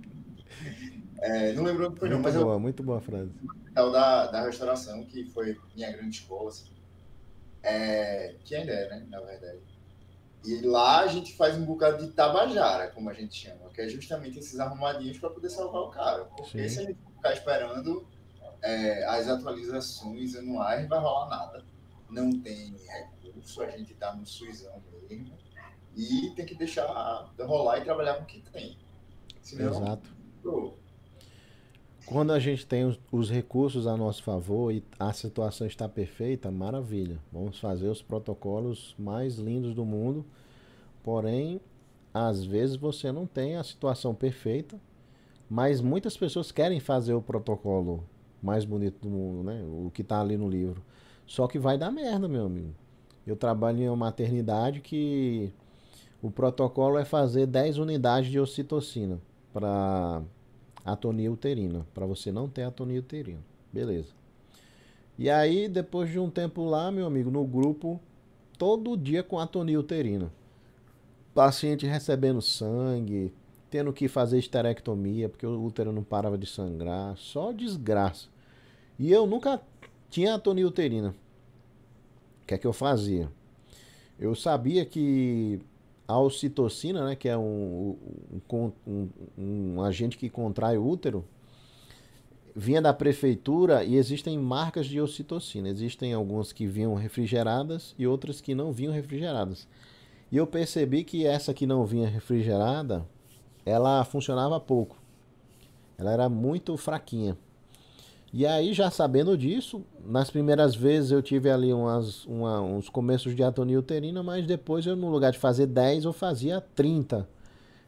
É, não lembro o que foi não, Muito mas eu boa, muito boa a frase. hospital da, da restauração, que foi minha grande escola, assim. É, que ainda é, né, na verdade. E lá a gente faz um bocado de tabajara, como a gente chama, que é justamente esses arrumadinhos para poder salvar o cara. Porque Sim. se a gente ficar esperando é, as atualizações anuais, não vai rolar nada. Não tem recurso, a gente tá no SUSão mesmo. E tem que deixar rolar e trabalhar com o que tem. Senão, Exato. pô, Quando a gente tem os, os recursos a nosso favor e a situação está perfeita, maravilha. Vamos fazer os protocolos mais lindos do mundo. Porém, às vezes você não tem a situação perfeita, mas muitas pessoas querem fazer o protocolo mais bonito do mundo, né? O que está ali no livro. Só que vai dar merda, meu amigo. Eu trabalho em uma maternidade que o protocolo é fazer 10 unidades de ocitocina para atonia uterina, para você não ter atonia uterina. Beleza. E aí, depois de um tempo lá, meu amigo, no grupo, todo dia com atonia uterina. Paciente recebendo sangue, tendo que fazer esterectomia, porque o útero não parava de sangrar, só desgraça. E eu nunca tinha atonia uterina. O que é que eu fazia? Eu sabia que a ocitocina, né, que é um, um, um, um agente que contrai o útero, vinha da prefeitura e existem marcas de ocitocina. Existem algumas que vinham refrigeradas e outras que não vinham refrigeradas. E eu percebi que essa que não vinha refrigerada, ela funcionava pouco. Ela era muito fraquinha. E aí, já sabendo disso, nas primeiras vezes eu tive ali umas, uma, uns começos de atonia uterina, mas depois eu, no lugar de fazer 10, eu fazia 30.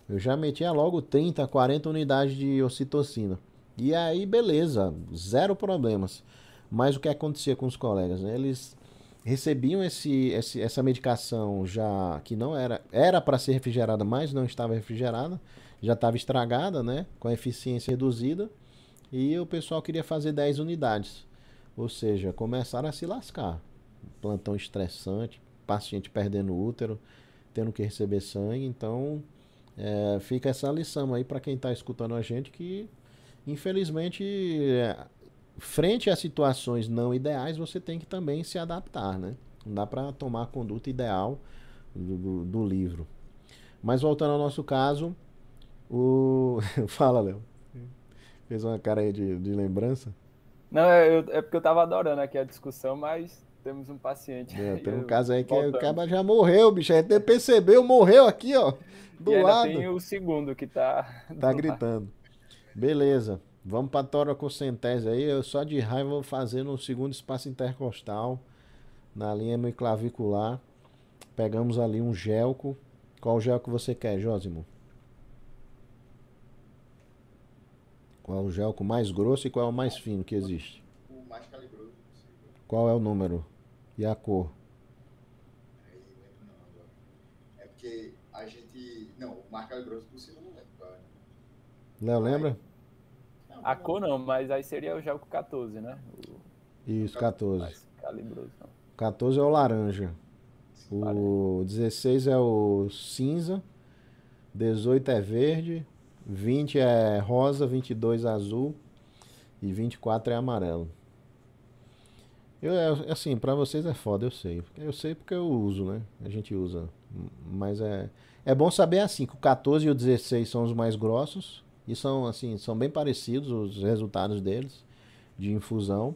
Eu já metia logo 30, 40 unidades de ocitocina. E aí, beleza, zero problemas. Mas o que acontecia com os colegas? Né? Eles recebiam esse, esse, essa medicação já que não era era para ser refrigerada, mas não estava refrigerada, já estava estragada, né? Com a eficiência reduzida. E o pessoal queria fazer 10 unidades. Ou seja, começaram a se lascar. Plantão estressante, paciente perdendo útero, tendo que receber sangue. Então, é, fica essa lição aí para quem está escutando a gente que, infelizmente, é, frente a situações não ideais, você tem que também se adaptar, né? Não dá para tomar a conduta ideal do, do, do livro. Mas voltando ao nosso caso, o. [LAUGHS] Fala, Léo. Fez uma cara aí de, de lembrança? Não, é, eu, é porque eu tava adorando aqui a discussão, mas temos um paciente. É, [LAUGHS] tem um eu- caso aí que voltando. o cara já morreu, bicho. A gente nem percebeu, morreu aqui, ó. Do e lado. tem o segundo que tá. [LAUGHS] Tá lado. gritando. Beleza. Vamos pra toracocentese aí. Eu só de raiva vou fazer no segundo espaço intercostal, na linha hemiclavicular. Pegamos ali um gelco. Qual gel que você quer, Jósimo? Qual o gelco mais grosso e qual é o mais fino que existe? o mais calibroso possível. Qual é o número e a cor? É porque a gente. Não, o mais calibroso possível eu não lembro. qual é. Léo, lembra? Não, A cor não, mas aí seria o Gelco 14, né? O Isso, 14. mais calibroso. Não. 14 é o laranja. O 16 é o cinza. 18 é verde. 20 é rosa. 22 é azul. E 24 é amarelo. Eu, é, assim, pra vocês é foda, eu sei. Eu sei porque eu uso, né? A gente usa. Mas é. É bom saber assim que o 14 e o 16 são os mais grossos. E são, assim, são bem parecidos os resultados deles de infusão.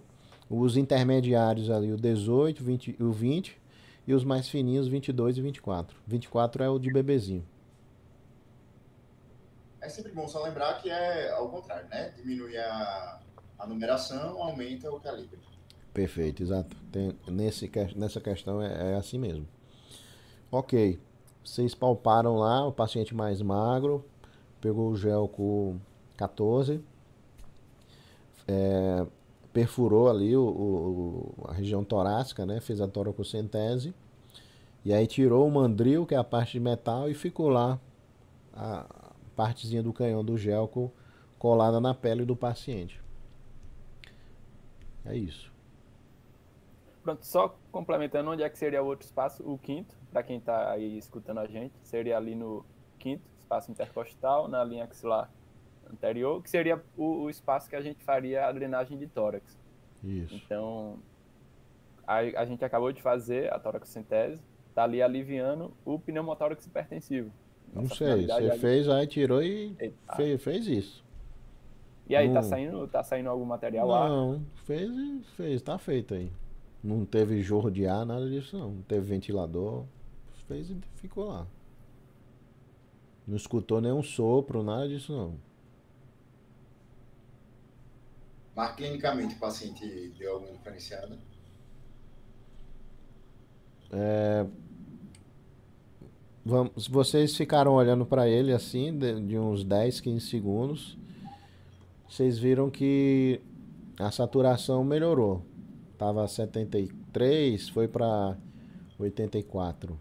Os intermediários ali, o 18, 20, o 20 e os mais fininhos, 22 e 24. 24 é o de bebezinho. É sempre bom só lembrar que é ao contrário, né? Diminui a, a numeração, aumenta o calibre. Perfeito, exato. Tem, nesse, nessa questão é, é assim mesmo. Ok, vocês palparam lá o paciente mais magro, pegou o gel com 14, é, perfurou ali o, o, a região torácica, né? Fez a toracocentese. E aí tirou o mandril, que é a parte de metal, e ficou lá a partezinha do canhão do gelco colada na pele do paciente. É isso. Pronto, só complementando, onde é que seria o outro espaço? O quinto, para quem está aí escutando a gente, seria ali no quinto, espaço intercostal, na linha axilar anterior, que seria o, o espaço que a gente faria a drenagem de tórax. Isso. Então, a, a gente acabou de fazer a toracocentese, tá ali aliviando o pneumotórax hipertensivo. Não sei, você é fez, aí tirou e fez, fez isso. E aí, tá não... tá, saindo, tá saindo algum material lá? Não, fez fez, tá feito aí. Não teve jorro de ar, nada disso não. Não teve ventilador. Fez e ficou lá. Não escutou nenhum sopro, nada disso não. Mas clinicamente o paciente deu alguma diferenciada? É, vamos, vocês ficaram olhando para ele assim, de, de, uns 10, 15 segundos. Vocês viram que a saturação melhorou. Tava 73, foi para 84.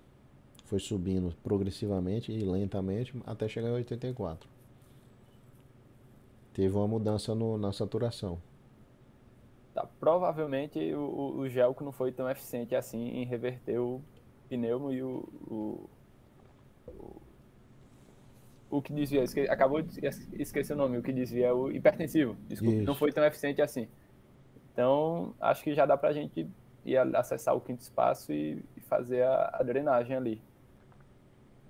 Foi subindo progressivamente e lentamente até chegar em 84 teve uma mudança no, na saturação. Tá, provavelmente o, o gelco não foi tão eficiente assim em reverter o pneumo e o, o, o, que desvia, esque, acabou de esquecer o nome, o que desvia é o hipertensivo, desculpa, Isso. não foi tão eficiente assim. Então, acho que já dá pra gente ir acessar o quinto espaço e, e fazer a, a, drenagem ali.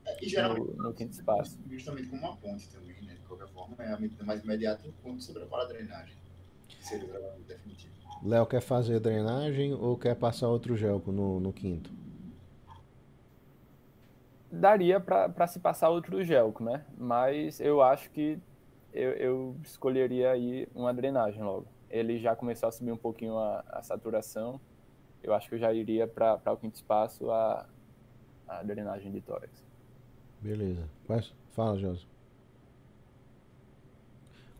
É, e geralmente, no, no quinto espaço. Justamente como uma ponte também qualquer forma, é a medida mais imediata quando você prepara a drenagem. Seria o trabalho definitivo. Léo quer fazer drenagem ou quer passar outro gelco no, no quinto? Daria para se passar outro gelco, né? Mas eu acho que eu, eu, escolheria aí uma drenagem logo. Ele já começou a subir um pouquinho a, a saturação. Eu acho que eu já iria para o quinto espaço a, a drenagem de tórax. Beleza. Fala, Josi.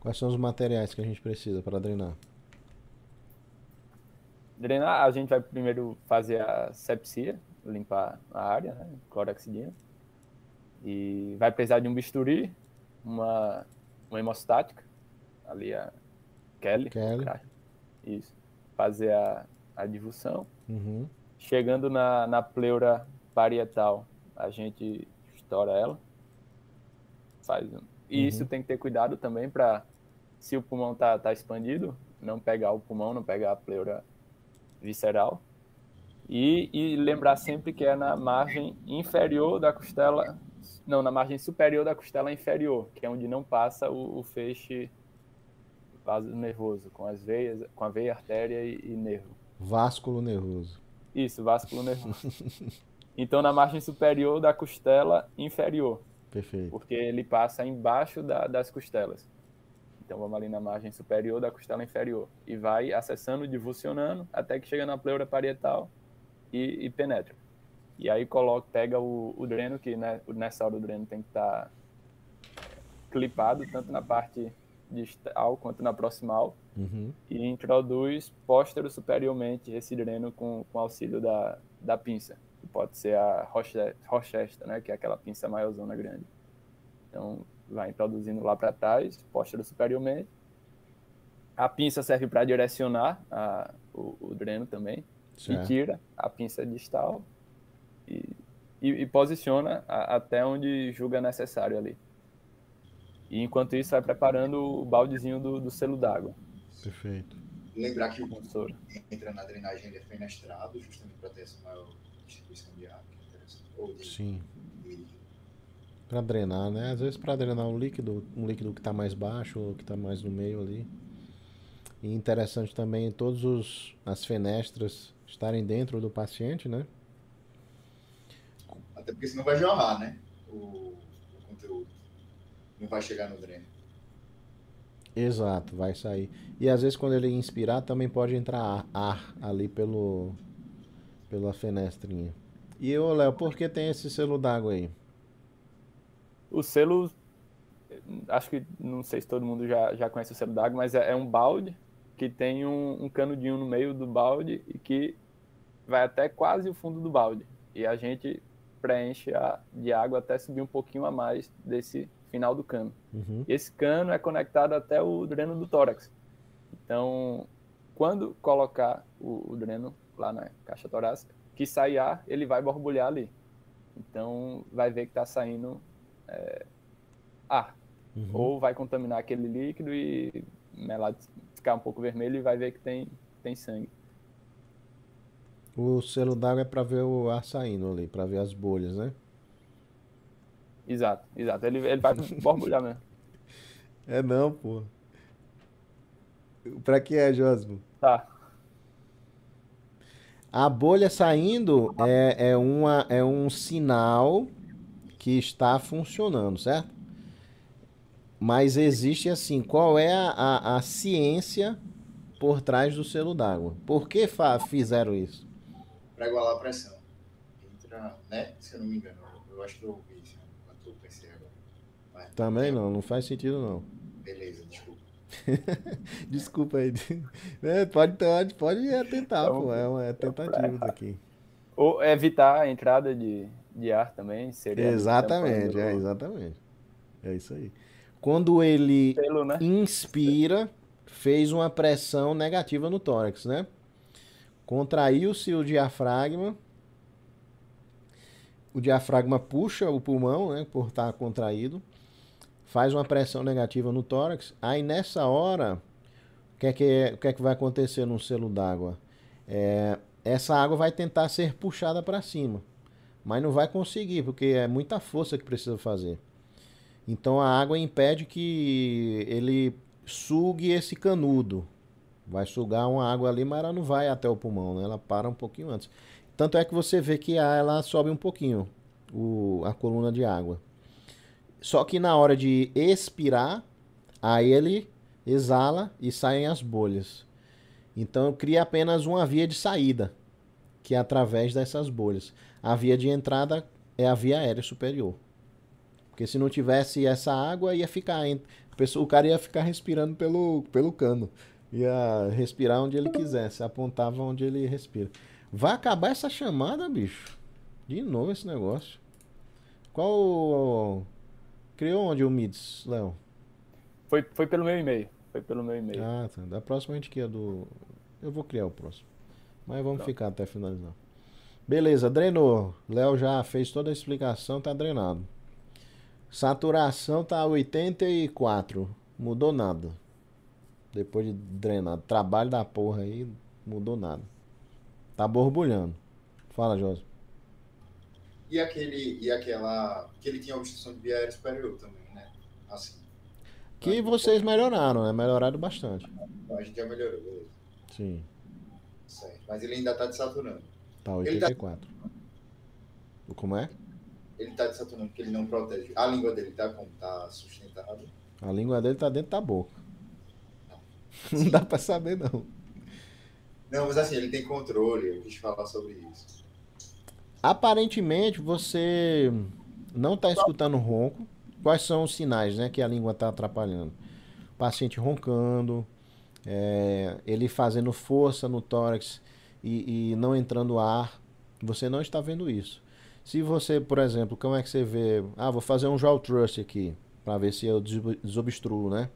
Quais são os materiais que a gente precisa para drenar? Drenar, a gente vai primeiro fazer a sepsia, limpar a área, né? clorexidina. E vai precisar de um bisturi, uma, uma hemostática, ali a Kelly. Kelly. Isso. Fazer a, a divulsão. Uhum. Chegando na, na pleura parietal, a gente estoura ela. Faz um... E uhum. isso tem que ter cuidado também para se o pulmão tá, tá expandido, não pegar o pulmão, não pegar a pleura visceral. E, e lembrar sempre que é na margem inferior da costela, não, na margem superior da costela inferior, que é onde não passa o, o feixe vaso nervoso, com as veias, com a veia, artéria e, e nervo. Vásculo nervoso. Isso, vásculo nervoso. [LAUGHS] então, na margem superior da costela inferior. Perfeito. Porque ele passa embaixo da, das costelas. Então vamos ali na margem superior da costela inferior e vai acessando, divulsionando até que chega na pleura parietal e, e penetra. E aí coloca, pega o, o dreno, que né, nessa hora o dreno tem que estar tá clipado, tanto na parte distal quanto na proximal, uhum. e introduz póstero superiormente esse dreno com, com auxílio da, da pinça, que pode ser a Rochester, né, que é aquela pinça maiorzona grande. Então, vai introduzindo lá para trás, póstero superiormente. A pinça serve para direcionar a, o, o, dreno também. Certo. E tira a pinça distal e, e, e posiciona a, até onde julga necessário ali. E enquanto isso, vai preparando o baldezinho do, do selo d'água. Perfeito. Lembrar que o consoro entra na drenagem ele é fenestrado, justamente para ter essa maior distribuição de água. De, Sim. De, para drenar, né? Às vezes para drenar um líquido, um líquido que está mais baixo ou que está mais no meio ali. E interessante também todos os as fenestras estarem dentro do paciente, né? Até porque senão vai jorrar, né? O, o conteúdo. Não vai chegar no dreno. Exato, vai sair. E às vezes quando ele inspirar também pode entrar ar, ar ali pelo pela fenestrinha. E ô Léo, por que tem esse selo d'água aí? O selo, acho que não sei se todo mundo já, já conhece o selo d'água, mas é, é, um balde que tem um, um canudinho no meio do balde e que vai até quase o fundo do balde. E a gente preenche a, de água até subir um pouquinho a mais desse final do cano. Uhum. Esse cano é conectado até o dreno do tórax. Então, quando colocar o, o dreno lá na caixa torácica, que sair ar, ele vai borbulhar ali. Então, vai ver que está saindo é, ar. Uhum. Ou vai contaminar aquele líquido e melado ficar um pouco vermelho e vai ver que tem, tem sangue. O selo d'água é para ver o ar saindo ali, para ver as bolhas, né? Exato, exato. Ele, ele vai [LAUGHS] borbulhar mesmo. É não, pô. Pra que é, Josmo? Tá. A bolha saindo é, é, uma, é um sinal que está funcionando, certo? Mas existe assim, qual é a, a, a ciência por trás do selo d'água? Por que fizeram isso? Para igualar a pressão. Entra, né? Se eu não me engano, eu acho que eu ouvi isso quando eu pensei agora. Mas, Também não, não faz sentido não. Beleza, desculpa. [LAUGHS] Desculpa aí. [LAUGHS] É, pode, pode, pode tentar, então, pô. É uma é tentativa aqui. Ou evitar a entrada de, de ar também seria. Exatamente, é, exatamente. É isso aí. Quando ele Pelo, né? inspira, fez uma pressão negativa no tórax, né? Contraiu-se o diafragma. O diafragma puxa o pulmão, né? Por estar contraído faz uma pressão negativa no tórax, aí nessa hora, o que é que, o que, é que vai acontecer no selo d'água? É, essa água vai tentar ser puxada para cima, mas não vai conseguir, porque é muita força que precisa fazer. Então a água impede que ele sugue esse canudo. Vai sugar uma água ali, mas ela não vai até o pulmão, né? ela para um pouquinho antes. Tanto é que você vê que a, ela sobe um pouquinho, o, a coluna de água. Só que na hora de expirar, aí ele exala e saem as bolhas. Então cria apenas uma via de saída, que é através dessas bolhas. A via de entrada é a via aérea superior. Porque se não tivesse essa água, ia ficar. O cara ia ficar respirando pelo, pelo cano. Ia respirar onde ele quisesse, apontava onde ele respira. Vai acabar essa chamada, bicho. De novo esse negócio. Qual Criou onde o MIDS, Léo? Foi, foi pelo meu e-mail. Foi pelo meu e-mail. Ah, tá. Da próxima a gente cria do. Eu vou criar o próximo. Mas vamos Pronto. ficar até finalizar. Beleza, drenou. Léo já fez toda a explicação, tá drenado. Saturação tá 84. Mudou nada. Depois de drenado. Trabalho da porra aí, mudou nada. Tá borbulhando. Fala, José e aquele e aquela que ele tinha obstrução de via aérea superior também, né? Assim. Que vocês melhoraram, né? Melhoraram bastante. A gente já melhorou, beleza. Sim. Certo. Mas ele ainda tá desaturando. Tá 84. Tá... Como é? Ele tá desaturando porque ele não protege. A língua dele tá como? Tá sustentada? A língua dele tá dentro da boca. [LAUGHS] Não, dá pra saber, não. Não, mas assim, ele tem controle. Eu quis falar sobre isso. Aparentemente você não está escutando ronco. Quais são os sinais né, que a língua está atrapalhando? paciente roncando, é, ele fazendo força no tórax e, e, não entrando ar. Você não está vendo isso. Se você, por exemplo, como é que você vê? Ah, vou fazer um jaw thrust aqui para ver se eu desobstruo, né?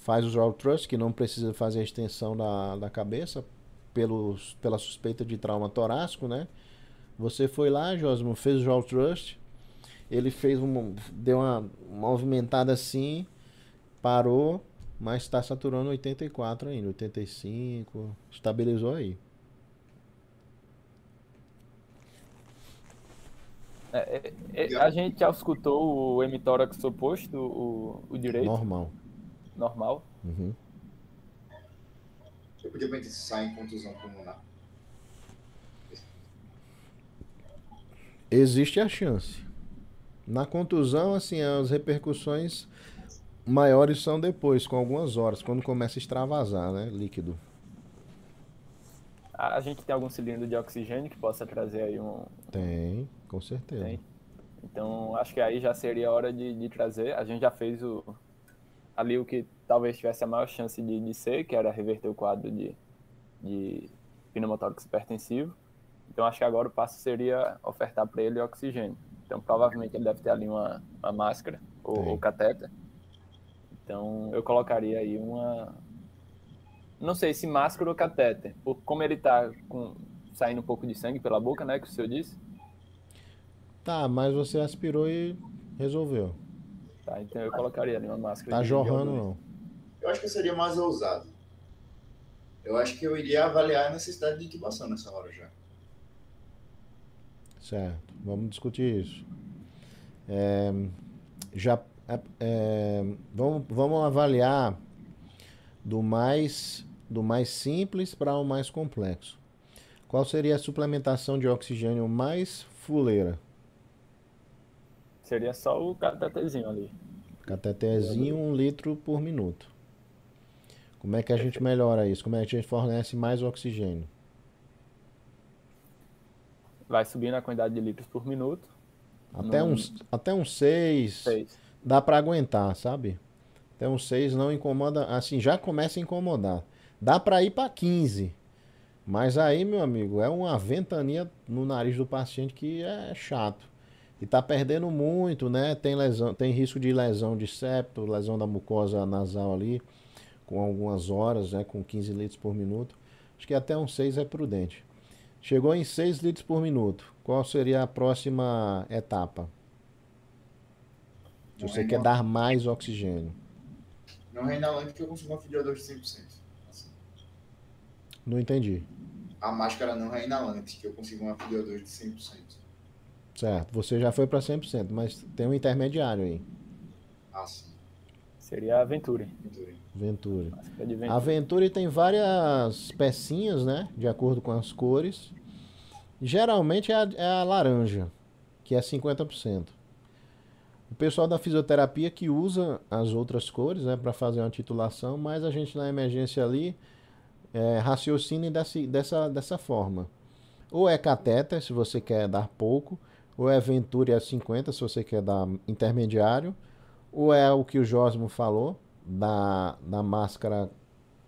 Faz o jaw thrust, que não precisa fazer a extensão da, da cabeça pelos, pela suspeita de trauma torácico, né? Você foi lá, Josmo, fez o Jaw Trust. Ele fez um. deu uma movimentada assim, parou, mas está saturando 84 ainda, 85, estabilizou aí. É, é, é a gente já escutou o hemitórax oposto, o, o direito? Normal. Normal? Uhum. Eu podia pensar em contusão pulmonar. existe a chance. Na contusão, assim, as repercussões maiores são depois, com algumas horas, quando começa a extravasar, né? Líquido. A gente tem algum cilindro de oxigênio que possa trazer aí um. Tem, com certeza. Tem. Então, acho que aí já seria hora de, de, trazer. A gente já fez o ali o que talvez tivesse a maior chance de, de ser, que era reverter o quadro de, de pneumotórax hipertensivo. Então, acho que agora o passo seria ofertar para ele oxigênio. Então, provavelmente ele deve ter ali uma, uma máscara ou, ou catéter. Então, eu colocaria aí uma, não sei se máscara ou catéter, por como ele tá com, saindo um pouco de sangue pela boca, né, que o senhor disse. Tá, mas você aspirou e resolveu. Tá, então eu colocaria ali uma máscara. Tá jorrando não. Eu acho que seria mais ousado. Eu acho que eu iria avaliar a necessidade de intubação nessa hora já. Certo, vamos discutir isso. É, já é, é, vamos, vamos avaliar do mais do mais simples para o mais complexo. Qual seria a suplementação de oxigênio mais fuleira? Seria só o catetezinho ali. Catetezinho, um litro por minuto. Como é que a gente melhora isso? Como é que a gente fornece mais oxigênio? Vai subindo a quantidade de litros por minuto. Até uns até uns 6. Dá para aguentar, sabe? Até uns 6 não incomoda, assim, já começa a incomodar. Dá para ir para 15. Mas aí, meu amigo, é uma ventania no nariz do paciente que é chato. E tá perdendo muito, né? Tem lesão, tem risco de lesão de septo, lesão da mucosa nasal ali, com algumas horas, né? Com 15 litros por minuto. Acho que até uns 6 é prudente. Chegou em 6 litros por minuto. Qual seria a próxima etapa? Se você quer dar mais oxigênio. Não é inalante que eu consigo uma filiador de 100%. Não entendi. A máscara não é inalante, que eu consigo uma PDO2 de 100%. Certo, você já foi para 100%, mas tem um intermediário aí. Ah, sim. Seria a Venturi. Venturi. Venturi. A Venturi tem várias pecinhas, né? De acordo com as cores. Geralmente é a, é a laranja, que é 50%. O pessoal da fisioterapia que usa as outras cores, né, para fazer uma titulação, mas a gente na emergência ali é, raciocine dessa, dessa, dessa forma. Ou é catéter, se você quer dar pouco, ou é Venturi a 50, se você quer dar intermediário, ou é o que o Josmo falou, da, da máscara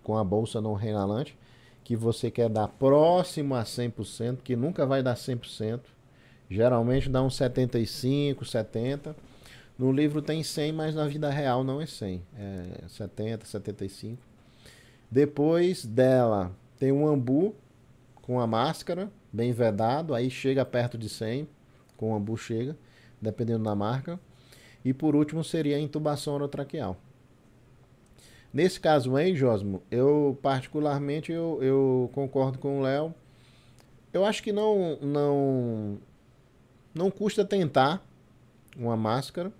com a bolsa não renalante, que você quer dar próximo a 100%, que nunca vai dar 100%, geralmente dá uns 75, 70%. No livro tem 100, mas na vida real não é 100, é 70, 75. Depois dela tem um ambu com a máscara, bem vedado, aí chega perto de 100, com o ambu chega, dependendo da marca. E por último seria a intubação orotraqueal. Nesse caso aí, Josmo, eu particularmente eu, eu concordo com o Léo. Eu acho que não, não, não custa tentar uma máscara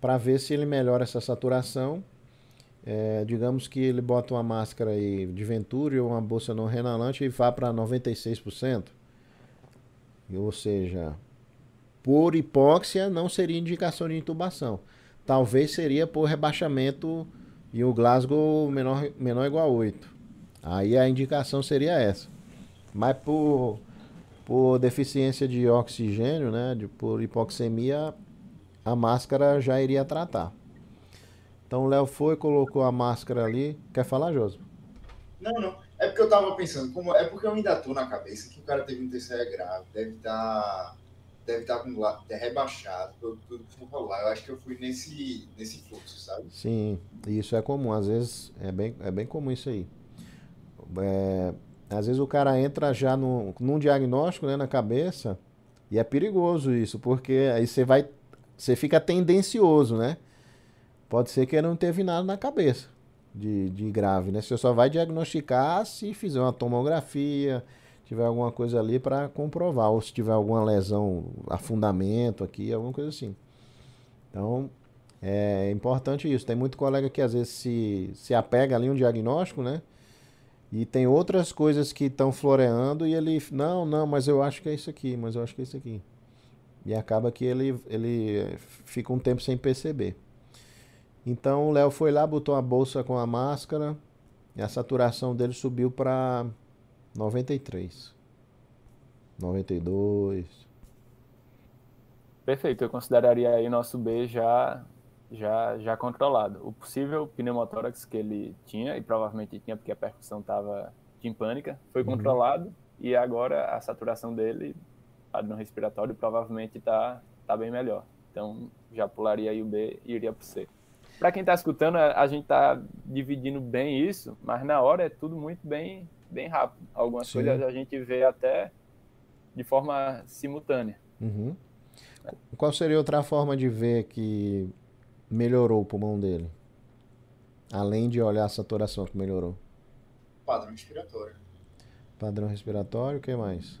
para ver se ele melhora essa saturação é, digamos que ele bota uma máscara aí de Venturi ou uma bolsa não renalante e vá para 96%. Ou seja, por hipóxia não seria indicação de intubação. Talvez seria por rebaixamento e o Glasgow menor, menor igual a 8. Aí a indicação seria essa. Mas por, por deficiência de oxigênio, né, de, por hipoxemia, a máscara já iria tratar. Então o Léo foi, colocou a máscara ali. Quer falar, Josi? Não, não. É porque eu tava pensando, como é porque eu ainda tô na cabeça que o cara teve um terceiro grave, deve estar tá, deve estar com é rebaixado, tudo, tudo que rolar. Eu acho que eu fui nesse nesse fluxo, sabe? Sim, isso é comum, às vezes é bem é bem comum isso aí. É, às vezes o cara entra já no, num diagnóstico né, na cabeça e é perigoso isso, porque aí você vai você fica tendencioso, né? pode ser que não teve nada na cabeça de, de grave, né? Você só vai diagnosticar se fizer uma tomografia, tiver alguma coisa ali para comprovar, ou se tiver alguma lesão, afundamento aqui, alguma coisa assim. Então, é importante isso. Tem muito colega que às vezes se, se apega ali um diagnóstico, né? E tem outras coisas que estão floreando e ele, não, não, mas eu acho que é isso aqui, mas eu acho que é isso aqui. E acaba que ele, ele fica um tempo sem perceber. Então o Léo foi lá, botou a bolsa com a máscara e a saturação dele subiu para 93. 92. Perfeito, eu consideraria aí nosso B já já já controlado. O possível pneumotórax que ele tinha e provavelmente tinha porque a percussão estava timpânica foi uhum. controlado e agora a saturação dele no respiratório provavelmente está tá bem melhor. Então já pularia aí o B e iria para o C. Para quem está escutando, a, gente está dividindo bem isso, mas na hora é tudo muito bem, bem rápido. Algumas Sim. coisas a gente vê até de forma simultânea. Uhum. Qual seria outra forma de ver que melhorou o pulmão dele? Além de olhar a saturação que melhorou. Padrão respiratório. Padrão respiratório, o que mais?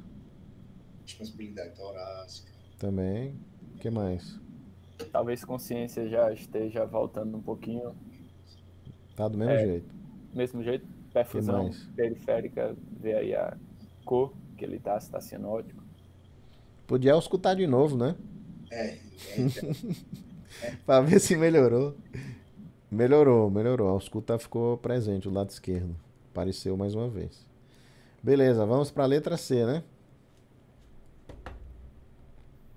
Disponibilidade torácica. Também. O que mais? talvez consciência já esteja voltando um pouquinho. Tá do mesmo é, jeito. Mesmo jeito, perfusão periférica, ver aí a cor que ele tá, se tá cianótico. Podia escutar de novo, né? É. é, é. [LAUGHS] pra ver se melhorou. Melhorou, melhorou. A ausculta ficou presente, o lado esquerdo. Apareceu mais uma vez. Beleza, vamos para a letra C, né?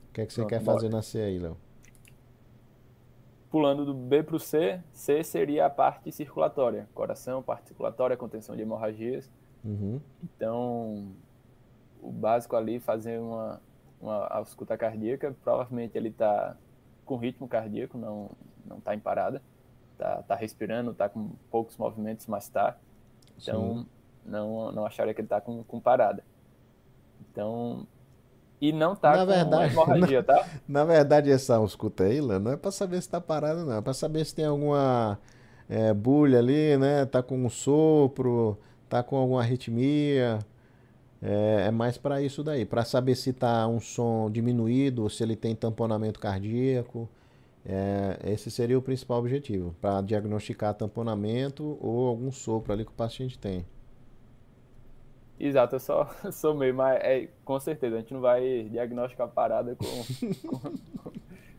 O que é que você Pronto, quer fazer na C aí, Léo? Pulando do B para o C, C seria a parte circulatória, coração, parte circulatória, contenção de hemorragias. Uhum. Então, o básico ali, fazer uma, uma ausculta cardíaca, provavelmente ele está com ritmo cardíaco, não não está em parada, está tá respirando, está com poucos movimentos, mas está. Então, não, não acharia que ele está com, com parada. Então, e não tá na com verdade, hemorragia, [LAUGHS] na, tá? Na verdade, essa ausculta aí, não é para saber se tá parado, não. É para saber se tem alguma é, bulha ali, né? Tá com um sopro, tá com alguma arritmia. É, é mais para isso daí, para saber se tá um som diminuído, se ele tem tamponamento cardíaco. É, esse seria o principal objetivo, para diagnosticar tamponamento ou algum sopro ali que o paciente tem. Exato, eu só [LAUGHS] sou meio, mas é, com certeza, a gente não vai diagnosticar a parada com, [LAUGHS] com,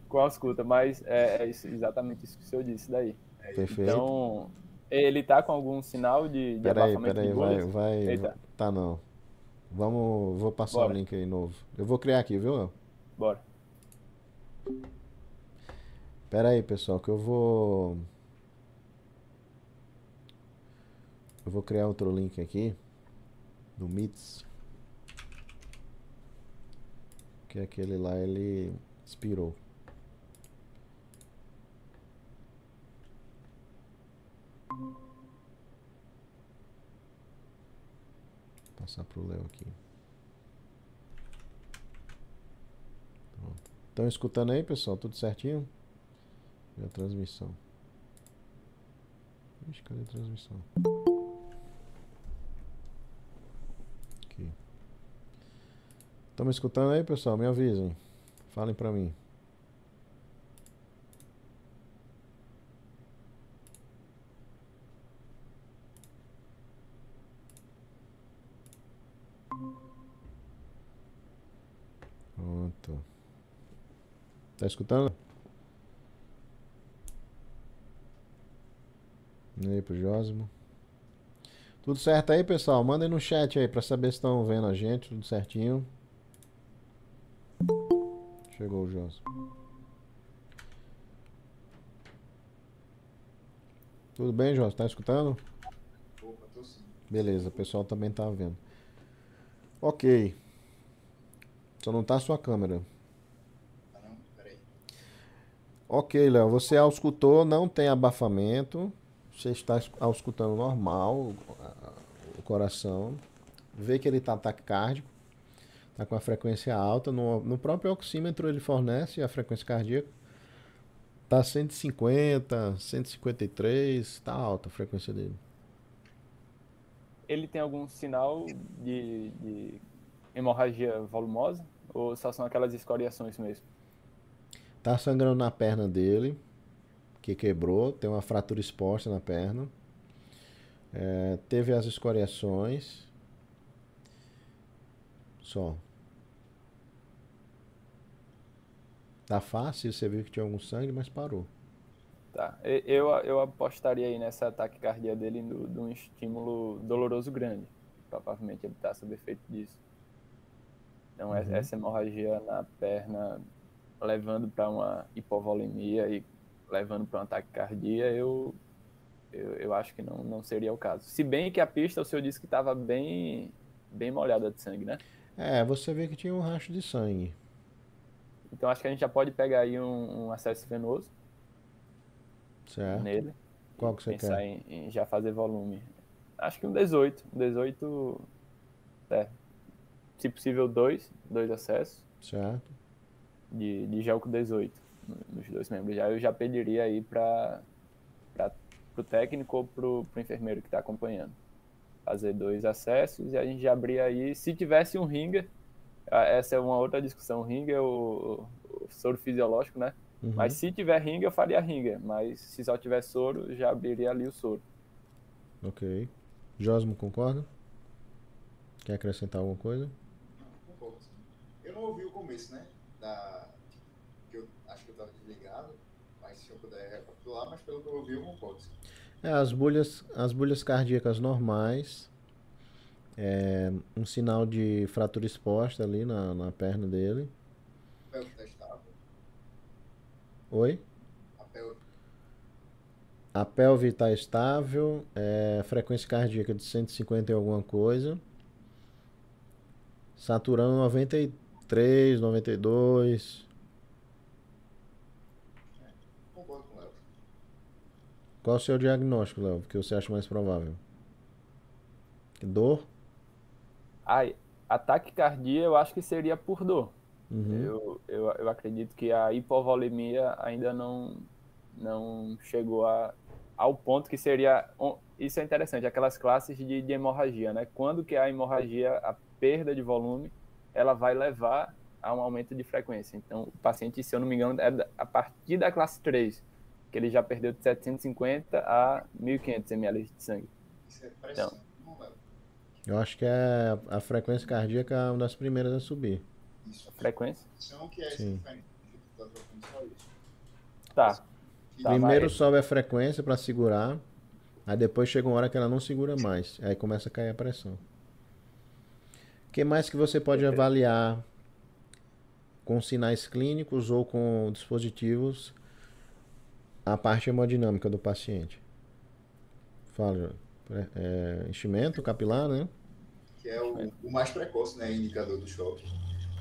com a ausculta, mas é, é isso, exatamente isso que o senhor disse daí. Perfeito. Então, ele tá com algum sinal de, de peraí, abafamento peraí, de vai, vai, Eita. tá não. Vamos, vou passar Bora. o link aí novo. Eu vou criar aqui, viu? Bora. Pera aí, pessoal, que eu vou... Eu vou criar outro link aqui no MITS. Que aquele lá ele expirou. Passar pro Léo aqui. Estão escutando aí, pessoal? Tudo certinho? E a transmissão. Ixi, cadê a transmissão? Estão me escutando aí, pessoal? Me avisem. Falem para mim. Pronto. Tá escutando? E aí pro Jósimo. Tudo certo aí, pessoal? Mandem no chat aí pra saber se estão vendo a gente, tudo certinho. Chegou o Jones. Tudo bem, Jones? Tá escutando? Opa, tô sim. Beleza, o pessoal também tá vendo. Ok. Só não tá a sua câmera. Ah não? Peraí. Ok, Léo. Você auscultou, não tem abafamento. Você está auscultando normal o coração. Vê que ele tá taquicárdico está com a frequência alta. No, no próprio oxímetro ele fornece a frequência cardíaca. Está 150, 153, está alta a frequência dele. Ele tem algum sinal de, de hemorragia volumosa? Ou só são aquelas escoriações mesmo? Tá sangrando na perna dele, que quebrou, tem uma fratura exposta na perna. É, teve as escoriações, só. Tá fácil, você viu que tinha algum sangue, mas parou. Tá. Eu, eu apostaria aí nessa ataque cardíaco dele de um estímulo doloroso grande. Provavelmente ele está sob efeito disso. Então, uhum. essa hemorragia na perna levando para uma hipovolemia e levando para um ataque cardíaco, eu, eu, eu, acho que não, não seria o caso. Se bem que a pista, o senhor disse que estava bem, bem molhada de sangue, né? É, você vê que tinha um racho de sangue. Então acho que a gente já pode pegar aí um, um acesso venoso certo. nele. Qual que você pensar quer? Em, em, já fazer volume. Acho que um 18. Um 18. É, se possível, dois. Dois acessos. Certo. De, de gel com 18 nos dois membros. Já eu já pediria aí para o técnico ou para o enfermeiro que está acompanhando. Fazer dois acessos e a gente já abrir aí. Se tivesse um ringer, essa é uma outra discussão. O ringer é o, o soro fisiológico, né? Uhum. Mas se tiver ringa, eu faria ringa. Mas se só tiver soro, já abriria ali o soro. Ok. Josmo, concorda? Quer acrescentar alguma coisa? Não, concordo. Eu não ouvi o começo, né? Da... Que eu acho que eu estava desligado. Mas se eu puder recapitular, mas pelo que eu ouvi, eu concordo. É, as bolhas, as bolhas cardíacas normais. É, um sinal de fratura exposta ali na, na perna dele. Que tá estável. Oi? A pelve. A pelve está estável, é, frequência cardíaca de 150 e alguma coisa. Saturando 93, 92. Concordo com o Léo. Qual o seu diagnóstico, Léo? O que você acha mais provável? Dor? Ai, ataque cardíaco eu acho que seria por dor. Uhum. Eu, eu, eu acredito que a hipovolemia ainda não, não chegou a, ao ponto que seria. Isso é interessante, aquelas classes de, de hemorragia, né? Quando que a hemorragia, a perda de volume, ela vai levar a um aumento de frequência. Então, o paciente, se eu não me engano, é a partir da classe 3, que ele já perdeu de 750 a 1.500 ml de sangue. Isso é pressão. Então, eu acho que é a frequência cardíaca é uma das primeiras a subir. Isso. A frequência? que é Sim. Tá. tá. Primeiro mas... sobe a frequência para segurar, aí depois chega uma hora que ela não segura mais, aí começa a cair a pressão. O que mais que você pode avaliar com sinais clínicos ou com dispositivos a parte hemodinâmica do paciente? Fala, é, é, enchimento capilar, né? Que é o, o mais precoce, né? Indicador do choque.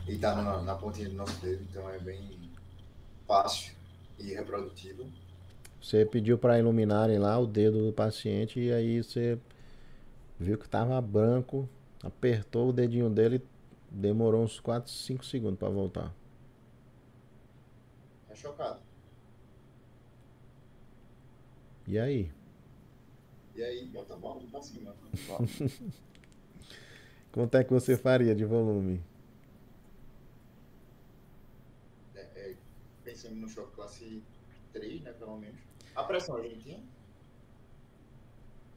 E tá na, na pontinha do nosso dedo, então é bem fácil e reprodutivo. Você pediu para iluminarem lá o dedo do paciente e aí você viu que estava branco, apertou o dedinho dele, demorou uns 4, 5 segundos para voltar. É chocado. E aí? E aí, bota a bola pra cima. [LAUGHS] Quanto é que você faria de volume? É, é, pensando no choque classe 3, né, pelo menos. A pressão a gente tinha?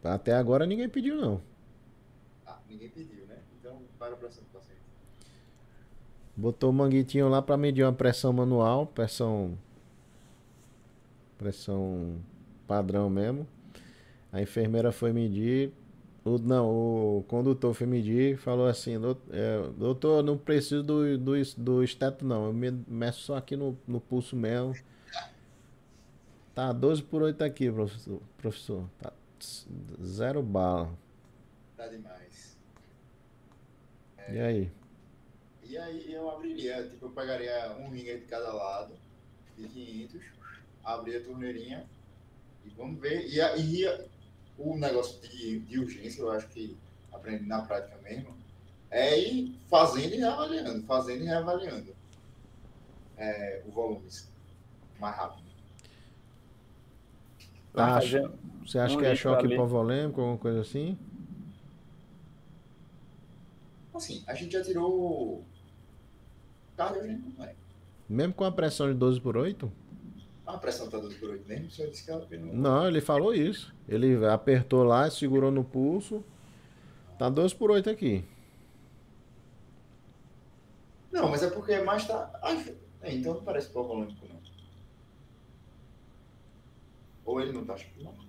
Até agora ninguém pediu, não. Ah, ninguém pediu, né? Então, para a pressão do paciente. Botou o manguitinho lá para medir uma pressão manual, pressão pressão padrão mesmo. A enfermeira foi medir, o, não, o condutor foi medir e falou assim, é, doutor, não preciso do, do, do esteto não, eu me meço só aqui no, no pulso mesmo. Tá 12 por 8 aqui, professor. professor. Tá zero bala. Tá demais. É, e aí? E aí eu abriria, tipo, eu pegaria um ringer de cada lado, de 500, abria a torneirinha e vamos ver. E, e, o negócio de, de urgência, eu acho que aprendi na prática mesmo, é ir fazendo e reavaliando, fazendo e reavaliando é, o volume mais rápido. Tá, acha, você acha um que é choque hipovolêmico, alguma coisa assim? Assim, a gente já tirou cardiogênico, não é? Mesmo com a pressão de 12 por 8? A pressão tá 12 por 8 mesmo? O senhor disse que ela Não, ele falou isso. Ele apertou lá, segurou no pulso. Tá 12 por 8 aqui. Não, mas é porque mais tá. é, então não parece hipovolêmico, não. Ou ele não está chupando?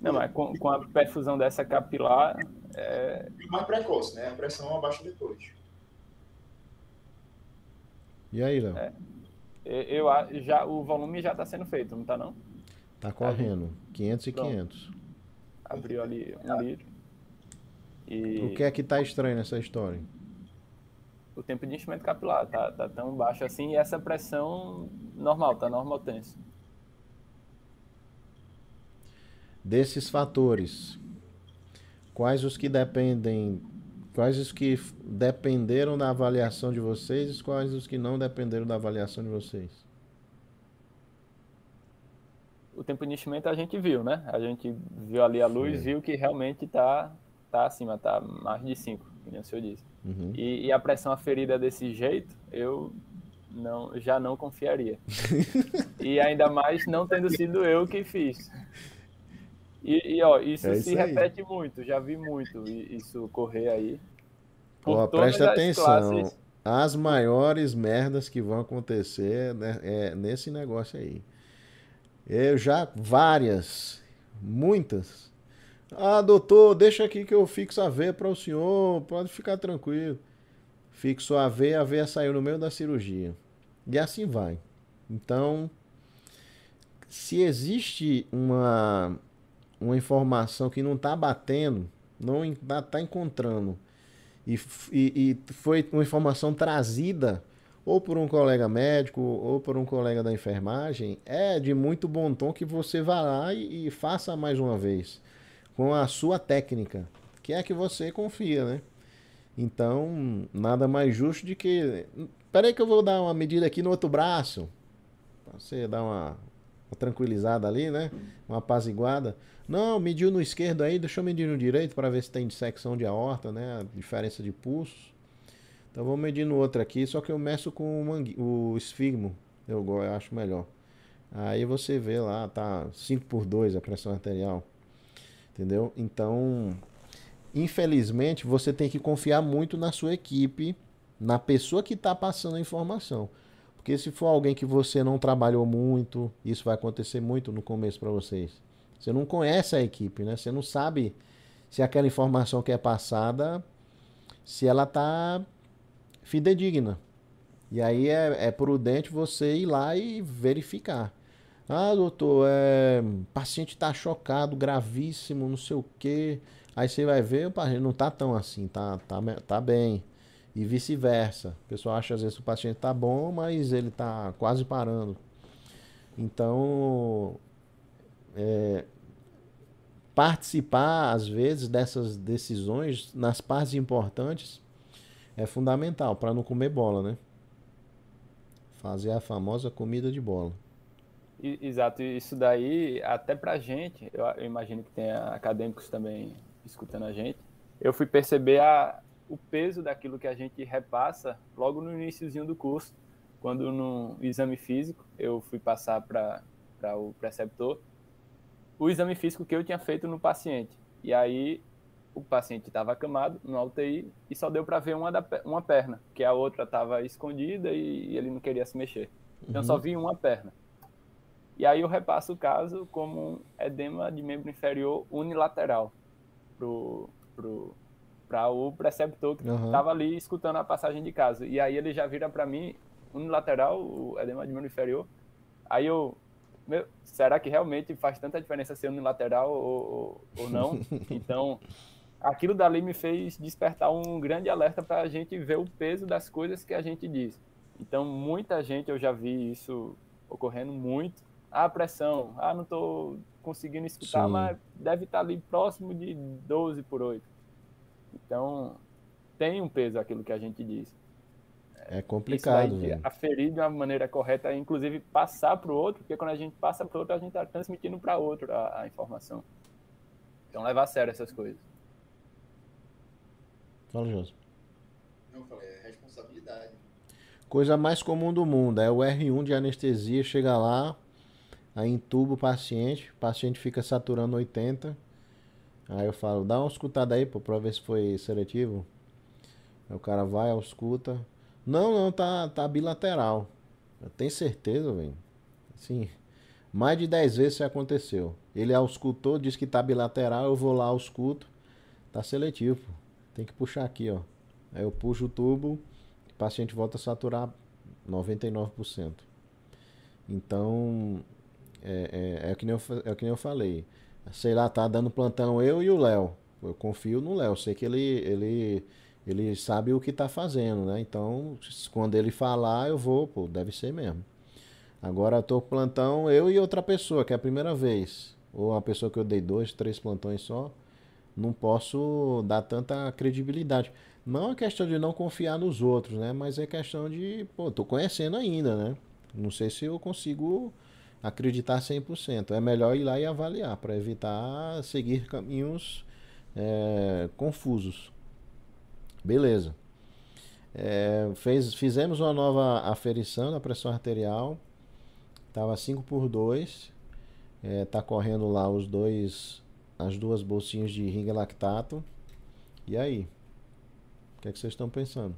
Não, mas com, com a perfusão dessa capilar. É... Mais precoce, né? A pressão abaixa depois. E aí, Léo? É. Eu, já, o volume já está sendo feito, não está não? Tá correndo. 500 e 500. Abriu ali um litro. E... O que é que tá estranho nessa história? O tempo de enchimento capilar tá, tá tão baixo assim e essa pressão normal, tá normal tenso. Desses fatores, quais os que dependem, quais os que dependeram da avaliação de vocês e quais os que não dependeram da avaliação de vocês? O tempo de enchimento a gente viu, né? A gente viu ali a luz, Sim. viu que realmente tá, tá acima, tá mais de 5, como o senhor disse. Uhum. E, e a pressão aferida desse jeito, eu não, já não confiaria. [LAUGHS] e ainda mais não tendo sido eu que fiz. E, e ó, isso, é isso se aí. repete muito, já vi muito isso ocorrer aí. Ó, presta atenção. Classes... As maiores merdas que vão acontecer né, é nesse negócio aí. Eu já, várias, muitas. Ah, doutor, deixa aqui que eu fixo a veia para o senhor, pode ficar tranquilo. Fixo a veia, a veia saiu no meio da cirurgia. E assim vai. Então, se existe uma uma informação que não está batendo, não está encontrando, e, e, e, foi uma informação trazida ou por um colega médico ou por um colega da enfermagem, é de muito bom tom que você vá lá e, e faça mais uma vez, com a sua técnica, que é que você confia, né? Então, nada mais justo de que. Peraí que eu vou dar uma medida aqui no outro braço. Você dar uma, uma tranquilizada ali, né? Uma apaziguada. Não, mediu no esquerdo aí, deixa eu medir no direito para ver se tem dissecção de aorta, né? A diferença de pulso. Então vou medir no outro aqui, só que eu meço com o, mangue... o esfigmo, eu, eu acho melhor. Aí você vê lá, tá 5 por 2 a pressão arterial. Entendeu? Então, infelizmente, você tem que confiar muito na sua equipe, na pessoa que está passando a informação. Porque se for alguém que você não trabalhou muito, isso vai acontecer muito no começo para vocês. Você não conhece a equipe, né? Você não sabe se aquela informação que é passada, se ela está fidedigna. E aí é, é, prudente você ir lá e verificar. Ah, doutor, é, o paciente está chocado, gravíssimo, não sei o quê. Aí você vai ver, o paciente não está tão assim, tá, tá, tá bem. E vice-versa. O pessoal acha às vezes que o paciente está bom, mas ele está quase parando. Então, é, participar, às vezes, dessas decisões nas partes importantes é fundamental para não comer bola, né? Fazer a famosa comida de bola. Exato, isso daí, até pra gente, eu imagino que tenha acadêmicos também escutando a gente, eu fui perceber a, o peso daquilo que a gente repassa logo no iníciozinho do curso, quando no exame físico eu fui passar para o preceptor o exame físico que eu tinha feito no paciente. E aí o paciente estava acamado no UTI e só deu para ver uma, da, uma perna, que a outra estava escondida e, e, ele não queria se mexer. Então uhum. só vi uma perna. E aí eu repasso o caso como um edema de membro inferior unilateral pro, pro, para o preceptor que estava uhum. ali escutando a passagem de caso. E aí ele já vira para mim unilateral, o edema de membro inferior. Aí eu meu, será que realmente faz tanta diferença ser unilateral ou, ou, não? [LAUGHS] Então, aquilo dali me fez despertar um grande alerta para a gente ver o peso das coisas que a gente diz. Então, muita gente, eu já vi isso ocorrendo muito. Ah, pressão. Ah, não estou conseguindo escutar, Sim. mas deve estar ali próximo de 12 por 8. Então, tem um peso aquilo que a gente diz. É complicado. Isso aferir de uma maneira correta, inclusive passar para o outro, porque quando a gente passa para o outro, a gente está transmitindo para outro a, a, informação. Então, levar a sério essas coisas. Fala, José. Não, falei, é responsabilidade. Coisa mais comum do mundo é o R1 de anestesia, chega lá, aí entuba o paciente, o paciente fica saturando 80. Aí eu falo, dá uma escutada aí para ver se foi seletivo. Aí o cara vai, escuta. Não, não, tá, tá bilateral. Eu tenho certeza, velho. Sim. Mais de 10 vezes isso aconteceu. Ele auscultou, disse que tá bilateral, eu vou lá ausculto. Tá seletivo. Tem que puxar aqui, ó. Aí eu puxo o tubo, o paciente volta a saturar 99%. Então, é, é, é, que nem eu, é que nem eu falei. Sei lá, tá dando plantão eu e o Léo. Eu confio no Léo, sei que ele, ele, ele sabe o que tá fazendo, né? Então, quando ele falar, eu vou, pô, deve ser mesmo. Agora eu tô plantão eu e outra pessoa, que é a primeira vez. Ou uma pessoa que eu dei dois, três plantões só. Não posso dar tanta credibilidade. Não é questão de não confiar nos outros, né? Mas é questão de, pô, tô conhecendo ainda, né? Não sei se eu consigo acreditar 100%. É melhor ir lá e avaliar para evitar seguir caminhos é, confusos. Beleza. É, fez, fizemos uma nova aferição da pressão arterial. Estava 5 por 2. É, tá correndo lá os dois as duas bolsinhas de ringa lactato. E aí? O que, é que vocês estão pensando?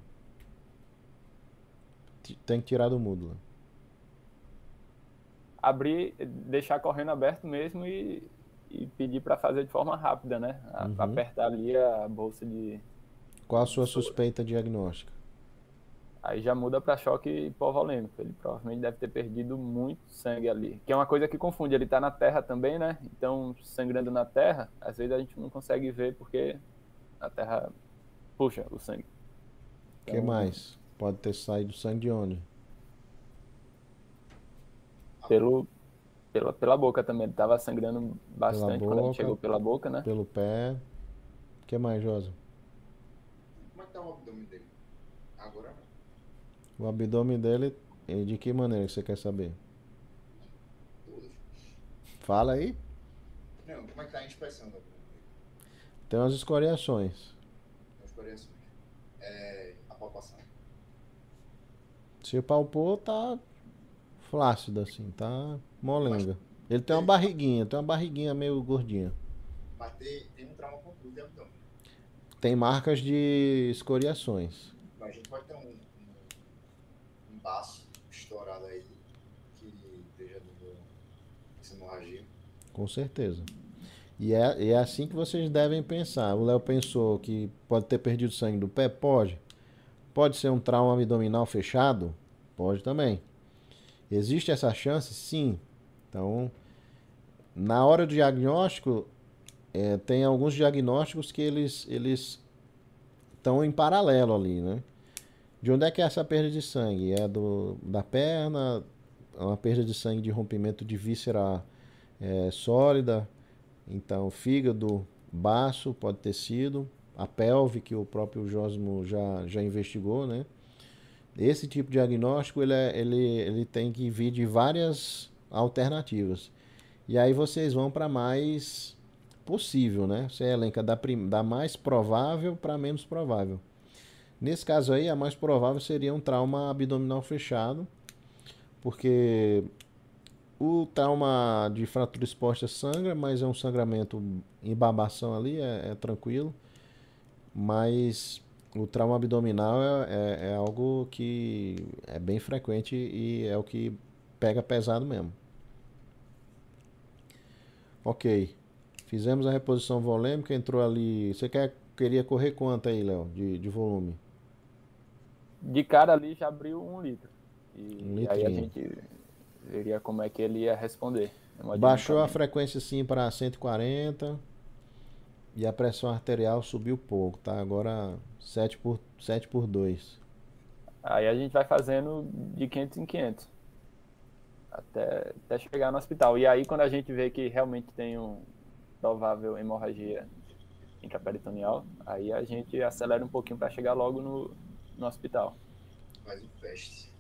Tem que tirar do mudo. Abrir, deixar correndo aberto mesmo e, e pedir para fazer de forma rápida, né? Uhum. Apertar ali a bolsa de. Qual a sua suspeita diagnóstica? Aí já muda para choque hipovolêmico. Ele provavelmente deve ter perdido muito sangue ali. Que é uma coisa que confunde. Ele está na terra também, né? Então, sangrando na terra, às vezes a gente não consegue ver porque a terra puxa o sangue. O então, que mais? Pode ter saído sangue de onde? Pelo, pela, pela boca também. Ele estava sangrando bastante boca, quando ele chegou pela boca, né? Pelo pé. O que mais, Josa? Como é que tá o abdômen dele? Agora O abdômen dele, de que maneira você quer saber? Tudo. Fala aí. Não, como é que tá a inspeção do abdômen Tem umas escoriações. Tem escoriações. É, a palpação. Se palpou, tá flácido assim, tá molenga. Ele tem uma barriguinha, tem uma barriguinha meio gordinha. Mas tem, tem um trauma confuso de abdômen. Tem marcas de escoriações. Mas a gente pode ter um, um, um baço estourado aí que esteja dando essa hemorragia. Com certeza. E é, é assim que vocês devem pensar. O Léo pensou que pode ter perdido sangue do pé? Pode. Pode ser um trauma abdominal fechado? Pode também. Existe essa chance? Sim. Então, na hora do diagnóstico, é, tem alguns diagnósticos que eles eles estão em paralelo ali, né? De onde é que é essa perda de sangue? É do, da perna, é uma perda de sangue de rompimento de víscera é, sólida, então fígado, baço pode ter sido, a pelve que o próprio Josmo já, já investigou, né? Esse tipo de diagnóstico ele, é, ele, ele tem que vir de várias alternativas. E aí vocês vão para mais possível, né? Você elenca da, da mais provável para menos provável. Nesse caso aí, a mais provável seria um trauma abdominal fechado, porque o trauma de fratura exposta sangra, mas é um sangramento em babação ali, é, é tranquilo. Mas o trauma abdominal é, é, é, algo que é bem frequente e é o que pega pesado mesmo. Ok. Fizemos a reposição volêmica, entrou ali. Você quer, queria correr quanto aí, Léo, de, de volume? De cara ali já abriu um litro. E um aí a gente veria como é que ele ia responder. Baixou a frequência sim para 140 e a pressão arterial subiu pouco, tá? Agora 7 por, 7 por 2. Aí a gente vai fazendo de 500 em 500. Até, até chegar no hospital. E aí quando a gente vê que realmente tem um provável hemorragia intraperitoneal, aí a gente acelera um pouquinho para chegar logo no, no hospital. Faz o teste.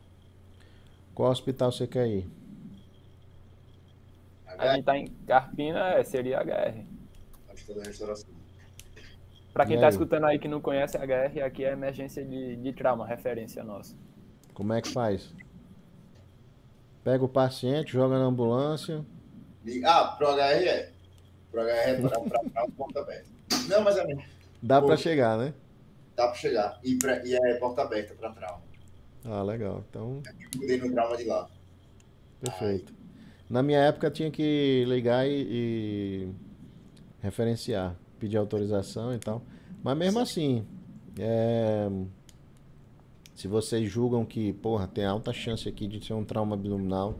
Qual hospital você quer ir? A gente tá em Carpina, é, seria HR. Da Restauração. Para quem está escutando aí que não conhece a HR, aqui é emergência de, de trauma, referência nossa. Como é que faz? Pega o paciente, joga na ambulância. Ah, pro HR é. Pro HR é para porta aberta. Não, mas é mesmo. Dá para chegar, né? Dá para chegar. E, pra, e é porta aberta para trauma. Ah, legal. Então. Eu mudei no trauma de lá. Perfeito. Aí. Na minha época tinha que ligar e, e referenciar, pedir autorização e tal. Mas mesmo assim, é, se vocês julgam que, porra, tem alta chance aqui de ser um trauma abdominal,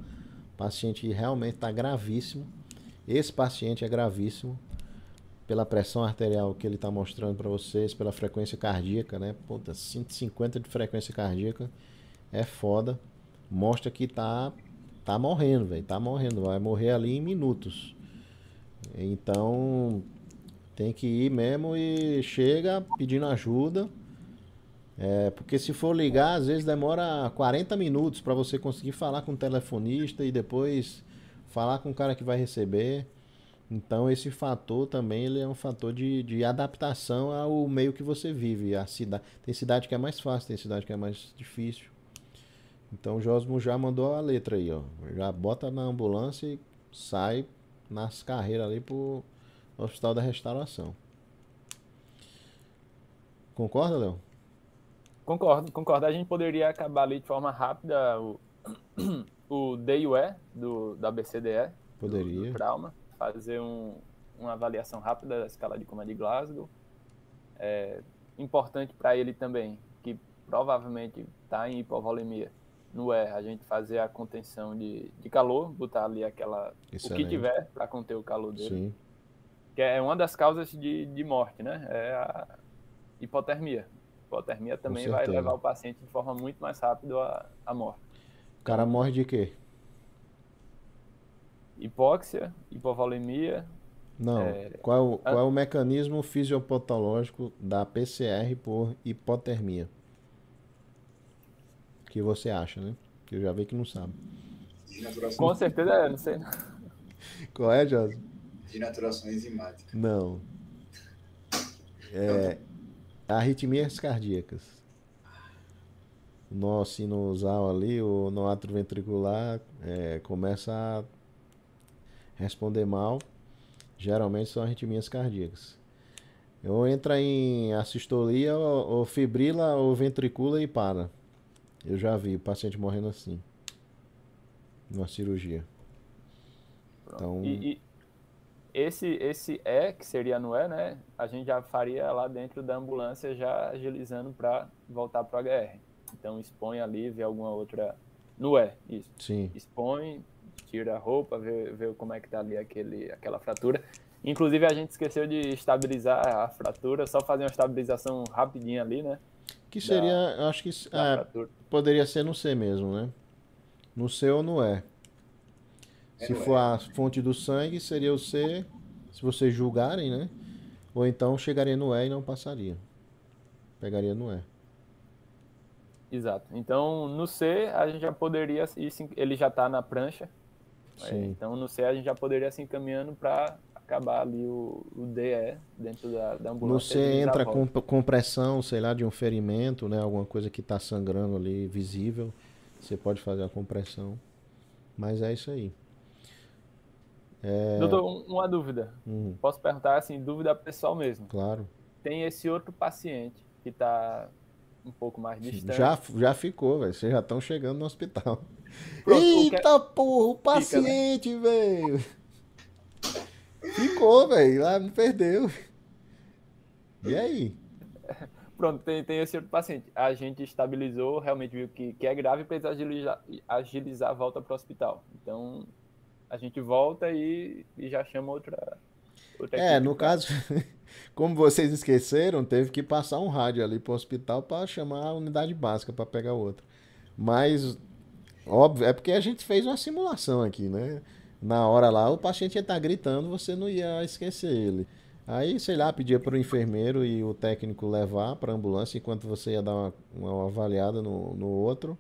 o paciente realmente está gravíssimo. Esse paciente é gravíssimo pela pressão arterial que ele está mostrando para vocês, pela frequência cardíaca, né? Puta, 150 de frequência cardíaca é foda. Mostra que tá tá morrendo, velho, tá morrendo, vai morrer ali em minutos. Então, tem que ir mesmo e chega pedindo ajuda. É, porque se for ligar, às vezes demora 40 minutos para você conseguir falar com o telefonista e depois falar com o cara que vai receber. Então esse fator também ele é um fator de, de adaptação ao meio que você vive. A cidade, tem cidade que é mais fácil, tem cidade que é mais difícil. Então o Josmo já mandou a letra aí, ó. Já bota na ambulância e sai nas carreiras ali pro Hospital da Restauração. Concorda, Léo? Concordo, concordo. A gente poderia acabar ali de forma rápida o, [CLEARS THROAT] o DUE do, da BCDE. Poderia. Do, do trauma fazer um, uma avaliação rápida da escala de coma de Glasgow. É importante para ele também, que provavelmente está em hipovolemia, no E, a gente fazer a contenção de, de calor, botar ali aquela. Excelente. O que tiver para conter o calor dele. Sim. Que é uma das causas de, de morte, né? É a hipotermia. Hipotermia também vai levar o paciente de forma muito mais rápida à, à morte. O cara morre de quê? hipóxia, hipovolemia. Não. É... Qual, é qual é o mecanismo fisiopatológico da PCR por hipotermia? Que você acha, né? Que eu já vi que não sabe. Com certeza é, não sei. [LAUGHS] Qual é, José? Denaturação enzimática. Não. É, arritmias cardíacas. O nó sinusal ali, o nó atrioventricular, é, começa a responder mal, geralmente são arritmias cardíacas. Ou entra em assistolia, ou, ou fibrila, ou ventricula e para. Eu já vi paciente morrendo assim. Numa cirurgia. Então... E, e, esse, esse E, que seria no E, né? A gente já faria lá dentro da ambulância, já agilizando para voltar para o HR. Então expõe ali, vê alguma outra. No E, isso. Sim. Expõe, tira a roupa, vê, vê como é que tá ali aquele, aquela fratura. Inclusive a gente esqueceu de estabilizar a fratura, só fazer uma estabilização rapidinha ali, né? Que seria, da, acho que é, poderia ser no C mesmo, né? No C ou no E. É se for a fonte do sangue, seria o C, se vocês julgarem, né? Ou então chegaria no E e não passaria. Pegaria no E. Exato. Então, no C, a gente já poderia, ele já está na prancha, é, então, no C a gente já poderia se encaminhando para acabar ali o, o DE dentro da, da ambulância. No C entra com compressão, sei lá, de um ferimento, né? Alguma coisa que está sangrando ali visível. Você pode fazer a compressão. Mas é isso aí. É... Doutor, uma dúvida. Hum. Posso perguntar assim, dúvida pessoal mesmo. Claro. Tem esse outro paciente que está um pouco mais distante. Já, já ficou, velho. Vocês já estão chegando no hospital. Pronto, Eita que... porra, o paciente, Fica, né? velho. Ficou, velho. Lá não perdeu. E aí? Pronto, tem, tem esse outro paciente. A gente estabilizou, realmente viu que, que é grave e precisa agilizar, agilizar a volta para o hospital. Então, a gente volta e, e já chama outra. outra é, no caso, [LAUGHS] como vocês esqueceram, teve que passar um rádio ali para o hospital para chamar a unidade básica para pegar outra. Mas Óbvio, é porque a gente fez uma simulação aqui, né? Na hora lá, o paciente ia estar tá gritando, você não ia esquecer ele. Aí, sei lá, pedia para o enfermeiro e o técnico levar para a ambulância enquanto você ia dar uma, uma avaliada no, no outro.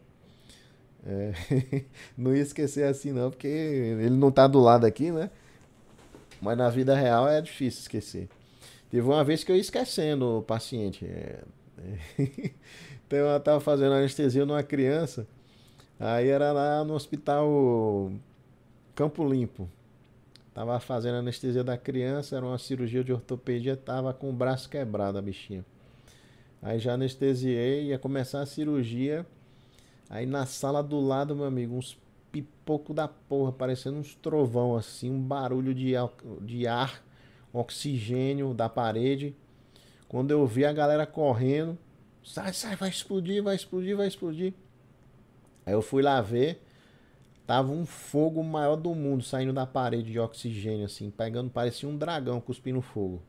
É, [LAUGHS] não ia esquecer assim, não, porque ele não está do lado aqui, né? Mas na vida real é difícil esquecer. Teve uma vez que eu ia esquecendo o paciente. É, é. [LAUGHS] então eu estava fazendo anestesia numa criança. Aí era lá no hospital Campo Limpo. Tava fazendo anestesia da criança, era uma cirurgia de ortopedia, tava com o braço quebrado a bichinha. Aí já anestesiei, ia começar a cirurgia. Aí na sala do lado, meu amigo, uns pipoco da porra, parecendo uns trovão assim, um barulho de, de ar, oxigênio da parede. Quando eu vi a galera correndo, sai, sai, vai explodir, vai explodir, vai explodir. Aí eu fui lá ver, tava um fogo maior do mundo saindo da parede de oxigênio, assim, pegando, parecia um dragão cuspindo fogo.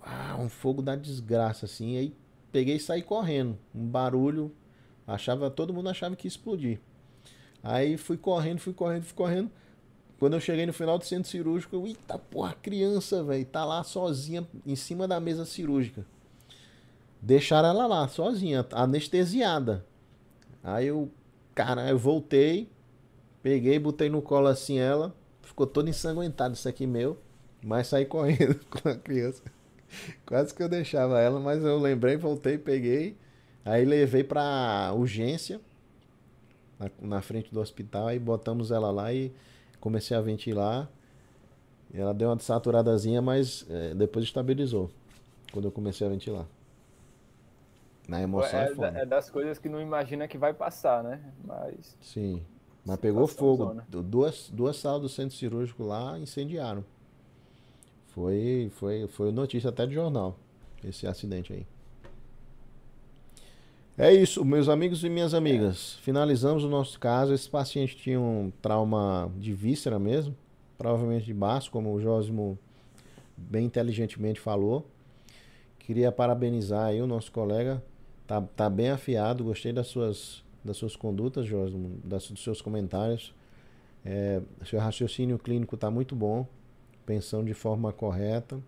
Ah, um fogo da desgraça, assim. Aí peguei e saí correndo. Um barulho, achava, todo mundo achava que ia explodir. Aí fui correndo, fui correndo, fui correndo. Quando eu cheguei no final do centro cirúrgico, eu, eita porra, criança, velho, tá lá sozinha em cima da mesa cirúrgica. Deixaram ela lá, sozinha, anestesiada. Aí eu, cara, eu voltei, peguei, botei no colo assim ela, ficou toda ensanguentada isso aqui meu, mas saí correndo [LAUGHS] com a criança. Quase que eu deixava ela, mas eu lembrei, voltei, peguei, aí levei pra urgência, na, na frente do hospital, aí botamos ela lá e comecei a ventilar. Ela deu uma desaturadazinha, mas é, depois estabilizou. Quando eu comecei a ventilar. Na emoção é, é, é, das coisas que não imagina que vai passar, né? Mas. Sim. Mas pegou fogo. Duas, duas salas do centro cirúrgico lá incendiaram. Foi, foi, foi notícia até de jornal. Esse acidente aí. É isso, meus amigos e minhas amigas. Finalizamos o nosso caso. Esse paciente tinha um trauma de víscera mesmo, provavelmente de baço, como o Jósimo bem inteligentemente falou. Queria parabenizar aí o nosso colega. Tá, tá bem afiado, gostei das suas, das suas condutas, Jósimo, das, dos seus comentários. É, seu raciocínio clínico está muito bom, pensando de forma correta.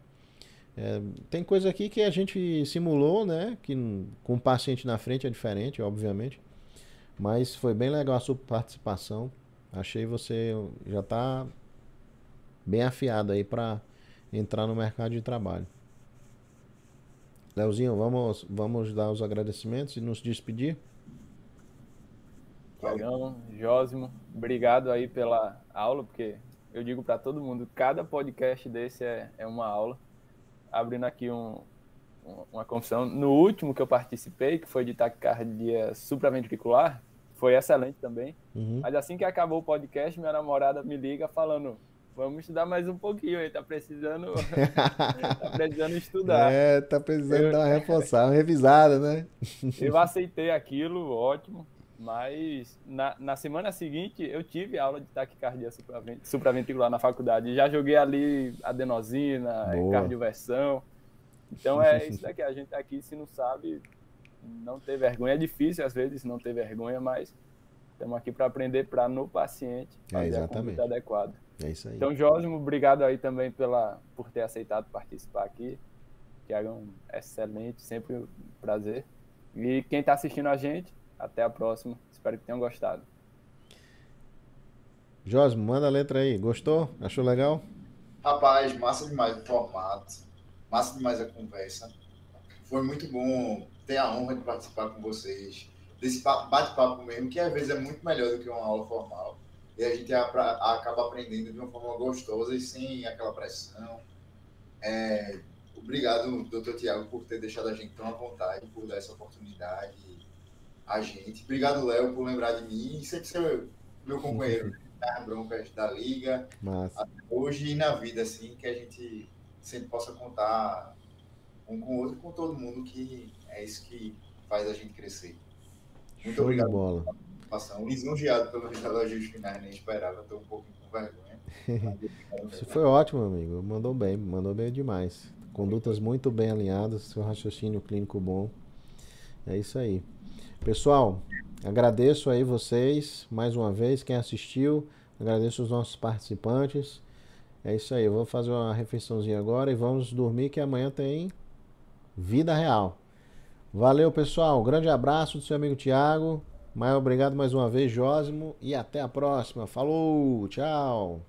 É, tem coisa aqui que a gente simulou, né? Que com o paciente na frente é diferente, obviamente. Mas foi bem legal a sua participação. Achei você já está bem afiado aí para entrar no mercado de trabalho. Leozinho, vamos, vamos dar os agradecimentos e nos despedir. Tiagão, Jósimo, obrigado aí pela aula, porque eu digo para todo mundo, cada podcast desse é, é uma aula abrindo aqui um, uma confissão. No último que eu participei, que foi de taquicardia supraventricular, foi excelente também. Uhum. Mas assim que acabou o podcast, minha namorada me liga falando: vamos estudar mais um pouquinho aí, tá precisando, [LAUGHS] tá precisando estudar. É, tá precisando eu, dar uma reforçada, uma revisada, né? eu aceitei aquilo, ótimo. Mas na, na semana seguinte eu tive aula de taquicardia supraventricular na faculdade. Já joguei ali adenosina, Boa. cardioversão. Então é isso daqui. A gente aqui, se não sabe, não ter vergonha. É difícil às vezes não ter vergonha, mas estamos aqui para aprender para no paciente é, fazer é exatamente. a adequada. É isso aí. Então, Jósimo, obrigado aí também pela, por ter aceitado participar aqui. Tiagão, excelente, sempre um prazer. E quem está assistindo a gente, até a próxima. Espero que tenham gostado. Josmo, manda a letra aí. Gostou? Achou legal? Rapaz, massa demais o formato. Massa demais a conversa. Foi muito bom ter a honra de participar com vocês. Desse bate-papo mesmo, que às vezes é muito melhor do que uma aula formal. E a gente acaba aprendendo de uma forma gostosa e sem aquela pressão. É, obrigado, doutor Tiago, por ter deixado a gente tão à vontade, por dar essa oportunidade a gente. Obrigado, Léo, por lembrar de mim e sempre ser meu companheiro [LAUGHS] nas broncas da Liga, hoje e na vida, assim, que a gente sempre possa contar um com o outro e com todo mundo, que é isso que faz a gente crescer. Muito Show obrigado. Bola. Passando lisonjeado pelos elogios finais, nem esperava, estou um pouco com vergonha. Isso foi ótimo, amigo. Mandou bem, mandou bem demais. Condutas muito bem alinhadas, seu raciocínio clínico bom. É isso aí. Pessoal, agradeço aí vocês mais uma vez, quem assistiu, agradeço os nossos participantes. É isso aí, eu vou fazer uma refeiçãozinha agora e vamos dormir que amanhã tem vida real. Valeu, pessoal. Um grande abraço do seu amigo Tiago. Mais obrigado mais uma vez, Jósimo, e até a próxima. Falou, tchau.